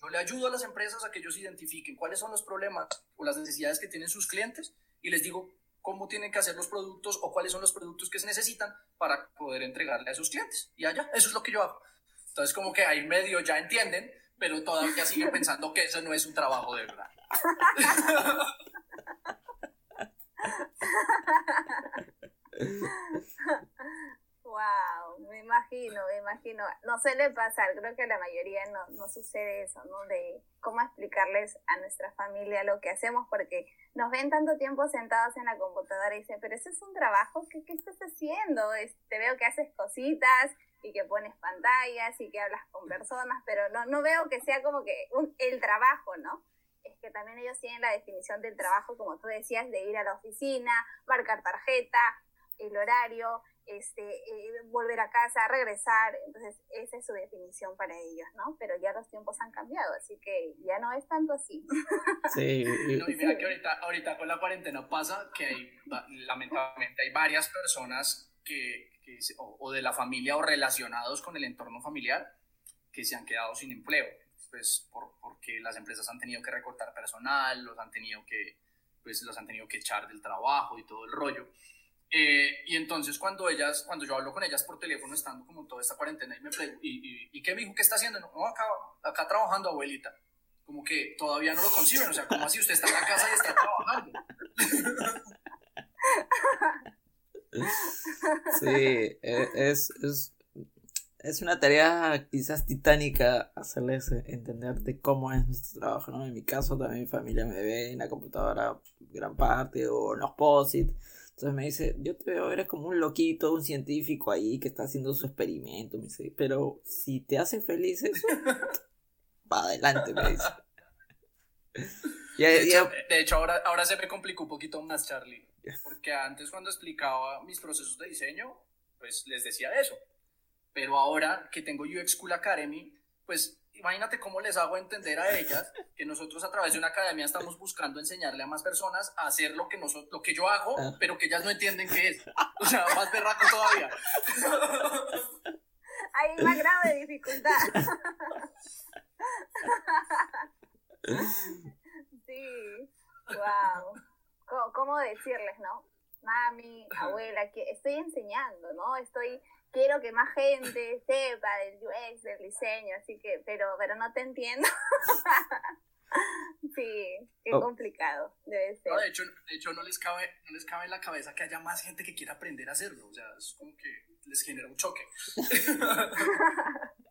Yo le ayudo a las empresas a que ellos identifiquen cuáles son los problemas o las necesidades que tienen sus clientes y les digo cómo tienen que hacer los productos o cuáles son los productos que se necesitan para poder entregarle a esos clientes. Y allá, eso es lo que yo hago. Entonces, como que ahí medio ya entienden, pero todavía siguen pensando que eso no es un trabajo de verdad. wow, me imagino, me imagino. No suele pasar, creo que a la mayoría no, no sucede eso, ¿no? De cómo explicarles a nuestra familia lo que hacemos, porque nos ven tanto tiempo sentados en la computadora y dicen, pero ese es un trabajo, ¿qué, qué estás haciendo? te veo que haces cositas y que pones pantallas y que hablas con personas, pero no, no veo que sea como que un, el trabajo, ¿no? Que también ellos tienen la definición del trabajo, como tú decías, de ir a la oficina, marcar tarjeta, el horario, este, eh, volver a casa, regresar, entonces esa es su definición para ellos, ¿no? Pero ya los tiempos han cambiado, así que ya no es tanto así. Sí. y mira que ahorita, ahorita con la cuarentena pasa que hay, lamentablemente hay varias personas que, que o, o de la familia o relacionados con el entorno familiar que se han quedado sin empleo pues por, porque las empresas han tenido que recortar personal, los han tenido que, pues los han tenido que echar del trabajo y todo el rollo. Eh, y entonces cuando ellas, cuando yo hablo con ellas por teléfono, estando como toda esta cuarentena, y me pregunto, ¿y, y, qué me dijo? ¿Qué está haciendo? No, acá, acá trabajando, abuelita. Como que todavía no lo conciben, o sea, como así usted está en la casa y está trabajando? Sí, e, es, es es una tarea quizás titánica hacerles entender de cómo es nuestro trabajo, ¿no? En mi caso también mi familia me ve en la computadora gran parte o en los POSIT. Entonces me dice, yo te veo, eres como un loquito, un científico ahí que está haciendo su experimento. Me dice, pero si te hace feliz eso, va adelante, me dice. de, hecho, ahora, ahora se me complicó un poquito más, Charlie. Porque antes cuando explicaba mis procesos de diseño, pues les decía eso pero ahora que tengo UX School Academy, pues imagínate cómo les hago entender a ellas que nosotros a través de una academia estamos buscando enseñarle a más personas a hacer lo que, nosotros, lo que yo hago, ah. pero que ellas no entienden qué es. O sea, más berraco todavía. Hay más grave dificultad. Sí, wow. ¿Cómo decirles, no? Mami, abuela, que estoy enseñando, ¿no? Estoy quiero que más gente sepa del UX, del diseño, así que, pero, pero no te entiendo. sí, qué oh. complicado debe ser. No, de, hecho, de hecho no, les cabe, no les cabe en la cabeza que haya más gente que quiera aprender a hacerlo, o sea, es como que les genera un choque.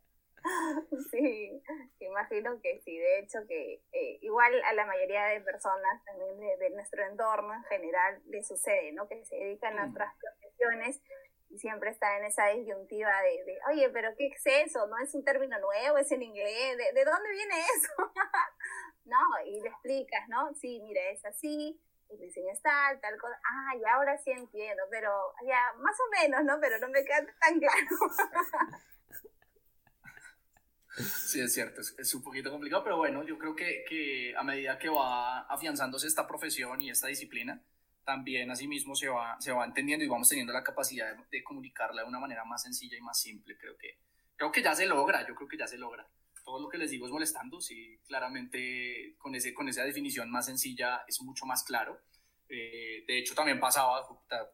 sí, imagino que sí, de hecho que eh, igual a la mayoría de personas también de, nuestro entorno en general le sucede, ¿no? Que se dedican a mm. otras profesiones y siempre está en esa disyuntiva de, oye, pero ¿qué es eso? ¿No es un término nuevo? ¿Es en inglés? ¿De, dónde viene eso? no, y le explicas, ¿no? Sí, mira, es así, el diseño es tal, tal cosa. Ah, y ahora sí entiendo, pero ya, más o menos, ¿no? Pero no me queda tan claro. Sí, es cierto, es, un poquito complicado, pero bueno, yo creo que, que, a medida que va afianzándose esta profesión y esta disciplina, también asimismo se va, se va entendiendo y vamos teniendo la capacidad de, comunicarla de una manera más sencilla y más simple. Creo que, creo que ya se logra, yo creo que ya se logra. Todo lo que les digo es molestando, sí, claramente con, ese, con esa definición más sencilla es mucho más claro. Eh, de hecho, también pasaba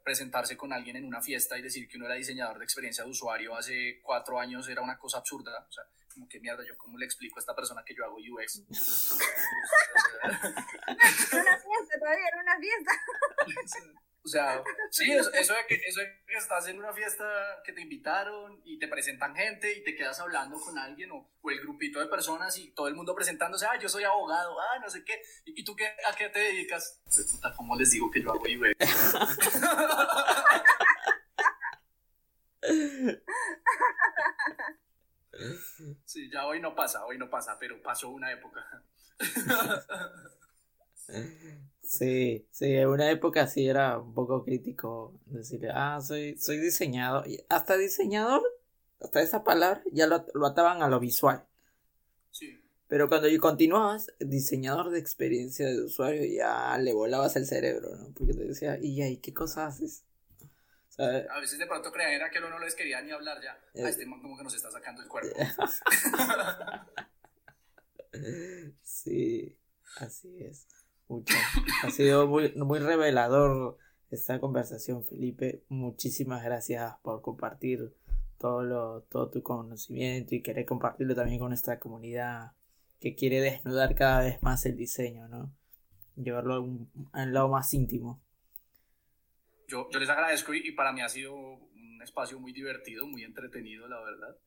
presentarse con alguien en una fiesta y decir que uno era diseñador de experiencia de usuario hace cuatro años era una cosa absurda. O sea, como que mierda, yo cómo le explico a esta persona que yo hago UX. en una fiesta, todavía en una fiesta. O sea, sí, eso, de que, eso que estás en una fiesta que te invitaron y te presentan gente y te quedas hablando con alguien o, o el grupito de personas y todo el mundo presentándose, ah, yo soy abogado, ah, no sé qué, ¿y, tú qué, a qué te dedicas? Pues, ¿cómo les digo que yo hago UX? Sí, ya hoy no pasa, hoy no pasa, pero pasó una época. Sí, sí, en una época sí era un poco crítico decirle, ah, soy, soy diseñador. Y hasta diseñador, hasta esa palabra, ya lo, lo ataban a lo visual. Sí. Pero cuando continuabas, diseñador de experiencia de usuario, ya le volabas el cerebro, ¿no? Porque te decía, ¿y ahí qué cosas haces? a veces de pronto creían era que uno no les quería ni hablar ya. A este man como que nos está sacando el cuerpo. sí, así es. Mucho. Ha sido muy, muy revelador esta conversación, Felipe. Muchísimas gracias por compartir todo, lo, todo tu conocimiento y querer compartirlo también con nuestra comunidad que quiere desnudar cada vez más el diseño, ¿no? Llevarlo al lado más íntimo yo, yo les agradezco y, para mí ha sido un espacio muy divertido, muy entretenido, la verdad.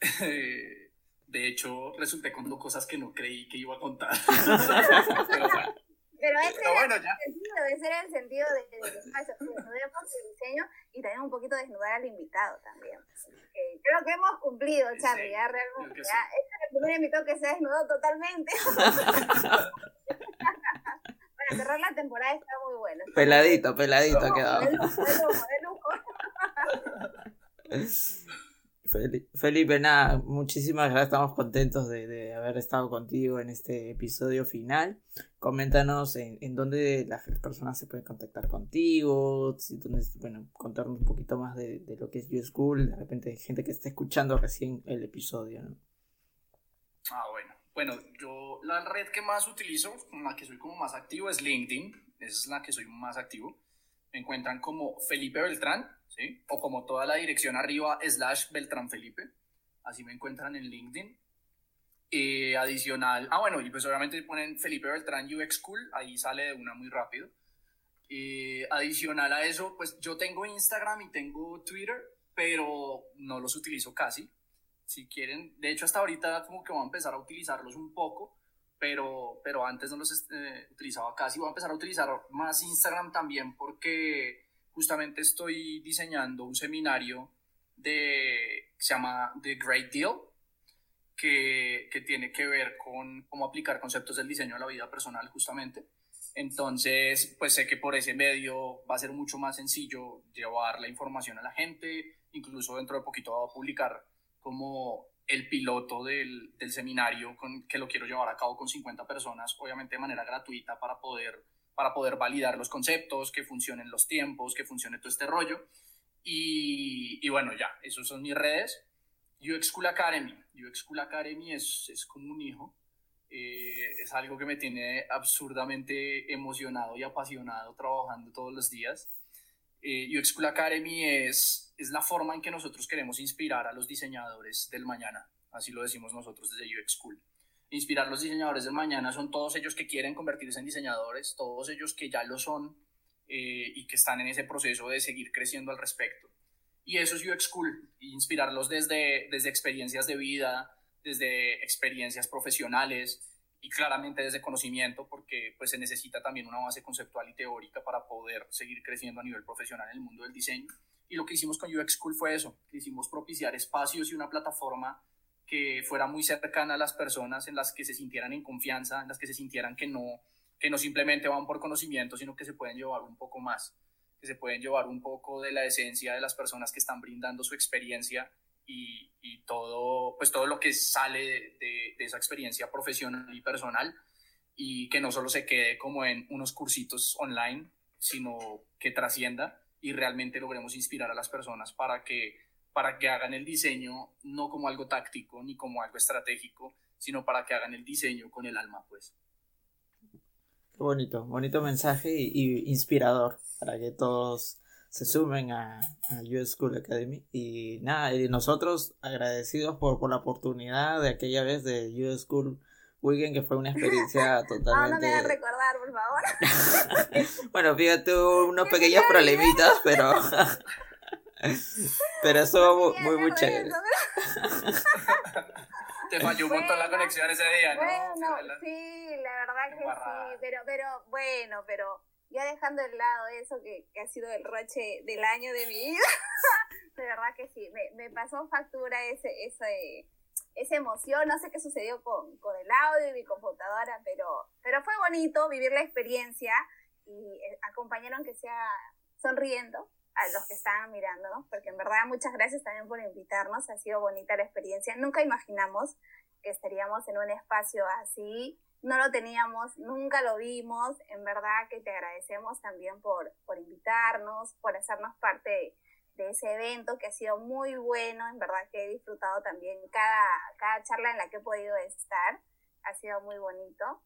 de hecho, resulté contando cosas que no creí que iba a contar. Pero bueno. Pero ese Pero bueno, ya. El sentido, ese era el sentido de, de, el diseño y también un poquito desnudar al invitado también. creo que hemos cumplido, Charlie, ya realmente. Ya, Este es el primer invitado que se ha desnudado totalmente. cerrar la temporada está muy bueno. Peladito, peladito ha quedado. Felipe, nada, muchísimas gracias, estamos contentos de, haber estado contigo en este episodio final. Coméntanos en, dónde las personas se pueden contactar contigo, si, bueno, contarnos un poquito más de, lo que es YouSchool, de repente hay gente que está escuchando recién el episodio. Ah, bueno. Bueno, yo la red que más utilizo, la que soy como más activo, es LinkedIn. Esa es la que soy más activo. Me encuentran como Felipe Beltrán, O como toda la dirección arriba, slash Beltrán Felipe. Así me encuentran en LinkedIn. Eh, adicional, ah, bueno, y pues obviamente ponen Felipe Beltrán UX School, ahí sale de una muy rápido. Eh, adicional a eso, pues yo tengo Instagram y tengo Twitter, pero no los utilizo casi si quieren, de hecho hasta ahorita como que voy a empezar a utilizarlos un poco, pero, pero antes no los eh, utilizaba casi, voy a empezar a utilizar más Instagram también porque justamente estoy diseñando un seminario de, que se llama The Great Deal, que, que tiene que ver con cómo aplicar conceptos del diseño a la vida personal justamente. Entonces, pues sé que por ese medio va a ser mucho más sencillo llevar la información a la gente, incluso dentro de poquito voy a publicar como el piloto del, del seminario con, que lo quiero llevar a cabo con 50 personas, obviamente de manera gratuita para poder, para poder validar los conceptos, que funcionen los tiempos, que funcione todo este rollo. Y, y bueno, ya, esas son mis redes. UX School Academy. UX School Academy es, es como un hijo. Eh, es algo que me tiene absurdamente emocionado y apasionado trabajando todos los días. Eh, UX School Academy es es la forma en que nosotros queremos inspirar a los diseñadores del mañana, así lo decimos nosotros desde UX School. Inspirar los diseñadores del mañana son todos ellos que quieren convertirse en diseñadores, todos ellos que ya lo son eh, y que están en ese proceso de seguir creciendo al respecto. Y eso es UX School, inspirarlos desde, desde experiencias de vida, desde experiencias profesionales y claramente desde conocimiento, porque pues se necesita también una base conceptual y teórica para poder seguir creciendo a nivel profesional en el mundo del diseño. Y lo que hicimos con UX School fue eso, hicimos propiciar espacios y una plataforma que fuera muy cercana a las personas, en las que se sintieran en confianza, en las que se sintieran que no, que no simplemente van por conocimiento, sino que se pueden llevar un poco más, que se pueden llevar un poco de la esencia de las personas que están brindando su experiencia y, y, todo, pues todo lo que sale de, de, esa experiencia profesional y personal y que no solo se quede como en unos cursitos online, sino que trascienda y realmente logremos inspirar a las personas para que, para que hagan el diseño no como algo táctico ni como algo estratégico, sino para que hagan el diseño con el alma, pues. Qué bonito, bonito mensaje y, inspirador para que todos se sumen a, a US School Academy. Y nada, y nosotros agradecidos por, por la oportunidad de aquella vez de US School Weekend, que fue una experiencia totalmente. No, no me a recordar, por favor. bueno, fíjate, unos pequeños problemitas, pero. pero eso muy, muy chévere. Te falló un montón la conexión ese día, ¿no? Bueno, sí, la verdad que sí, pero, pero bueno, pero ya dejando de lado eso que, que, ha sido el roche del año de mi vida, de verdad que sí, me, me pasó factura ese, ese, esa emoción, no sé qué sucedió con, con el audio y mi computadora, pero, pero fue bonito vivir la experiencia y eh, acompañaron que sea sonriendo a los que estaban mirándonos, porque en verdad muchas gracias también por invitarnos, ha sido bonita la experiencia, nunca imaginamos que estaríamos en un espacio así, no lo teníamos, nunca lo vimos, en verdad que te agradecemos también por, por invitarnos, por hacernos parte de, ese evento que ha sido muy bueno, en verdad que he disfrutado también cada, cada charla en la que he podido estar, ha sido muy bonito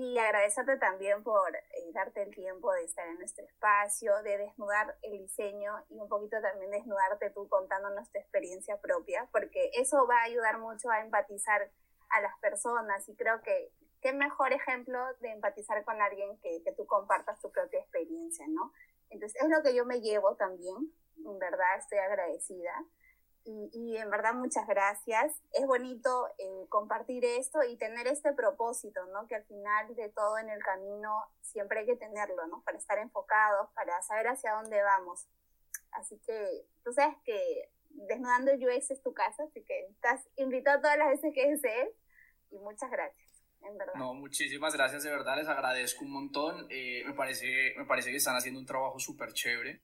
y agradecerte también por eh, darte el tiempo de estar en nuestro espacio, de desnudar el diseño y un poquito también desnudarte tú contándonos tu experiencia propia, porque eso va a ayudar mucho a empatizar a las personas y creo que qué mejor ejemplo de empatizar con alguien que, que tú compartas tu propia experiencia, ¿no? Entonces es lo que yo me llevo también, en verdad estoy agradecida y, en verdad muchas gracias. Es bonito eh, compartir esto y tener este propósito, ¿no? Que al final de todo en el camino siempre hay que tenerlo, ¿no? Para estar enfocados, para saber hacia dónde vamos. Así que tú sabes que Desnudando UX es tu casa, así que estás invitado todas las veces que desees y muchas gracias. En verdad. No, muchísimas gracias, de verdad, les agradezco un montón. Eh, me, parece, me parece que están haciendo un trabajo súper chévere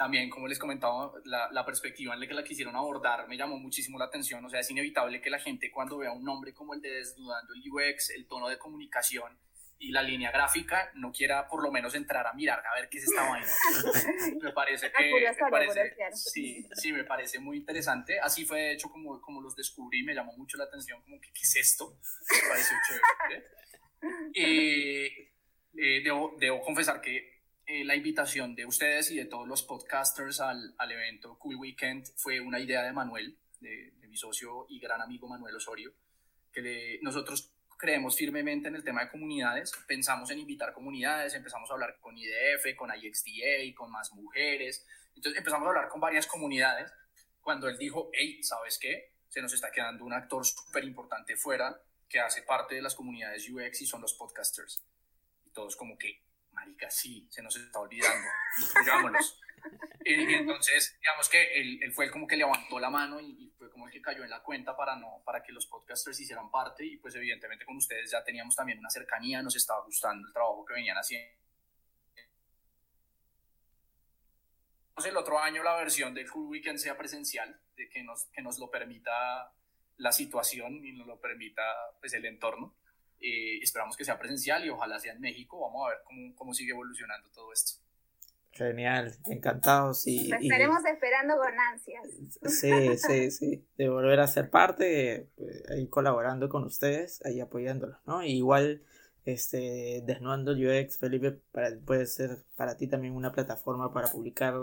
también, como les comentaba, la, la, perspectiva en la que la quisieron abordar me llamó muchísimo la atención. O sea, es inevitable que la gente cuando vea un nombre como el de Desnudando el UX, el tono de comunicación y la línea gráfica, no quiera por lo menos entrar a mirar a ver qué es esta vaina. me parece que... Me parece, sí, sí, me parece muy interesante. Así fue, de hecho, como, como los descubrí, me llamó mucho la atención, como que, ¿qué es esto? Me pareció chévere. Eh, eh, debo, debo confesar que eh, la invitación de ustedes y de todos los podcasters al, al evento Cool Weekend fue una idea de Manuel, de, mi socio y gran amigo Manuel Osorio, que nosotros creemos firmemente en el tema de comunidades, pensamos en invitar comunidades, empezamos a hablar con IDF, con IXDA, con más mujeres, entonces empezamos a hablar con varias comunidades, cuando él dijo, hey, ¿sabes qué? Se nos está quedando un actor súper importante fuera que hace parte de las comunidades UX y son los podcasters. Y todos como que, marica, sí, se nos está olvidando, incluyámonos. y, entonces, digamos que él, él, fue como que levantó la mano y, fue como el que cayó en la cuenta para, no, para que los podcasters hicieran parte y pues evidentemente con ustedes ya teníamos también una cercanía, nos estaba gustando el trabajo que venían haciendo. El otro año la versión del Cool Weekend sea presencial, de que nos, que nos lo permita la situación y nos lo permita pues el entorno. Eh, esperamos que sea presencial y ojalá sea en México. Vamos a ver cómo, cómo sigue evolucionando todo esto. Genial, encantados. Y, estaremos esperando con ansias. Sí, sí, sí. De volver a ser parte, pues, ahí colaborando con ustedes, ahí apoyándolos, ¿no? igual, este, Desnudando UX, Felipe, puede ser para ti también una plataforma para publicar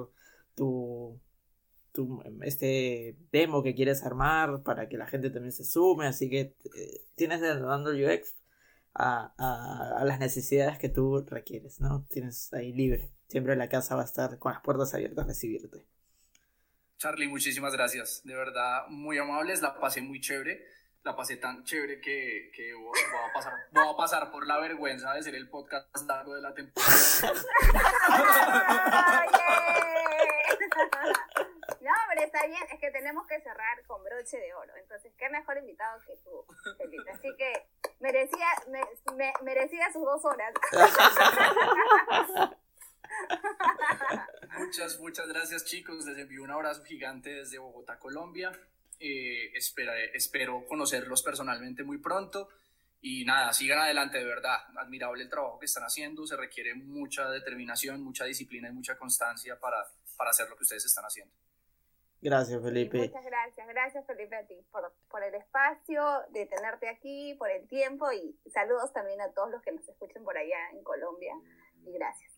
tu, tu, este demo que quieres armar, para que la gente también se sume. Así que eh, tienes Desnudando UX a, las necesidades que tú requieres, ¿no? Tienes ahí libre. Siempre la casa va a estar con las puertas abiertas a recibirte. Charlie, muchísimas gracias. De verdad, muy amables. La pasé muy chévere. La pasé tan chévere que, que voy, a pasar, voy a pasar por la vergüenza de ser el podcast largo de la temporada. No, pero está bien, es que tenemos que cerrar con broche de oro. Entonces, qué mejor invitado que tú, Felipe. Así que merecía, me, merecía sus dos horas. Muchas, muchas gracias chicos. Les envío un abrazo gigante desde Bogotá, Colombia. Eh, espero conocerlos personalmente muy pronto. Y nada, sigan adelante, de verdad. Admirable el trabajo que están haciendo. Se requiere mucha determinación, mucha disciplina y mucha constancia para, para hacer lo que ustedes están haciendo. Gracias, Felipe. muchas gracias. Gracias, Felipe, a ti por, por, el espacio, de tenerte aquí, por el tiempo y saludos también a todos los que nos escuchen por allá en Colombia. Y gracias.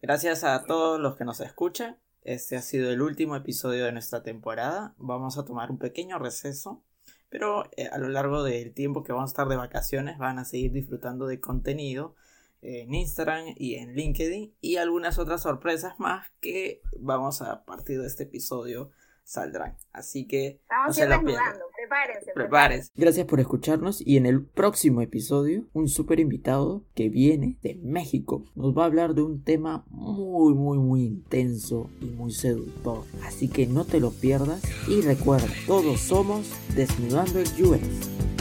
Gracias a todos los que nos escuchan. Este ha sido el último episodio de nuestra temporada. Vamos a tomar un pequeño receso pero eh, a lo largo del tiempo que vamos a estar de vacaciones van a seguir disfrutando de contenido en Instagram y en LinkedIn y algunas otras sorpresas más que vamos a partir de este episodio saldrán. Así que no se lo pierdan. Prepárense, prepárense. Gracias por escucharnos y en el próximo episodio un super invitado que viene de México nos va a hablar de un tema muy muy muy intenso y muy seductor. Así que no te lo pierdas y recuerda, todos somos desnudando el UX.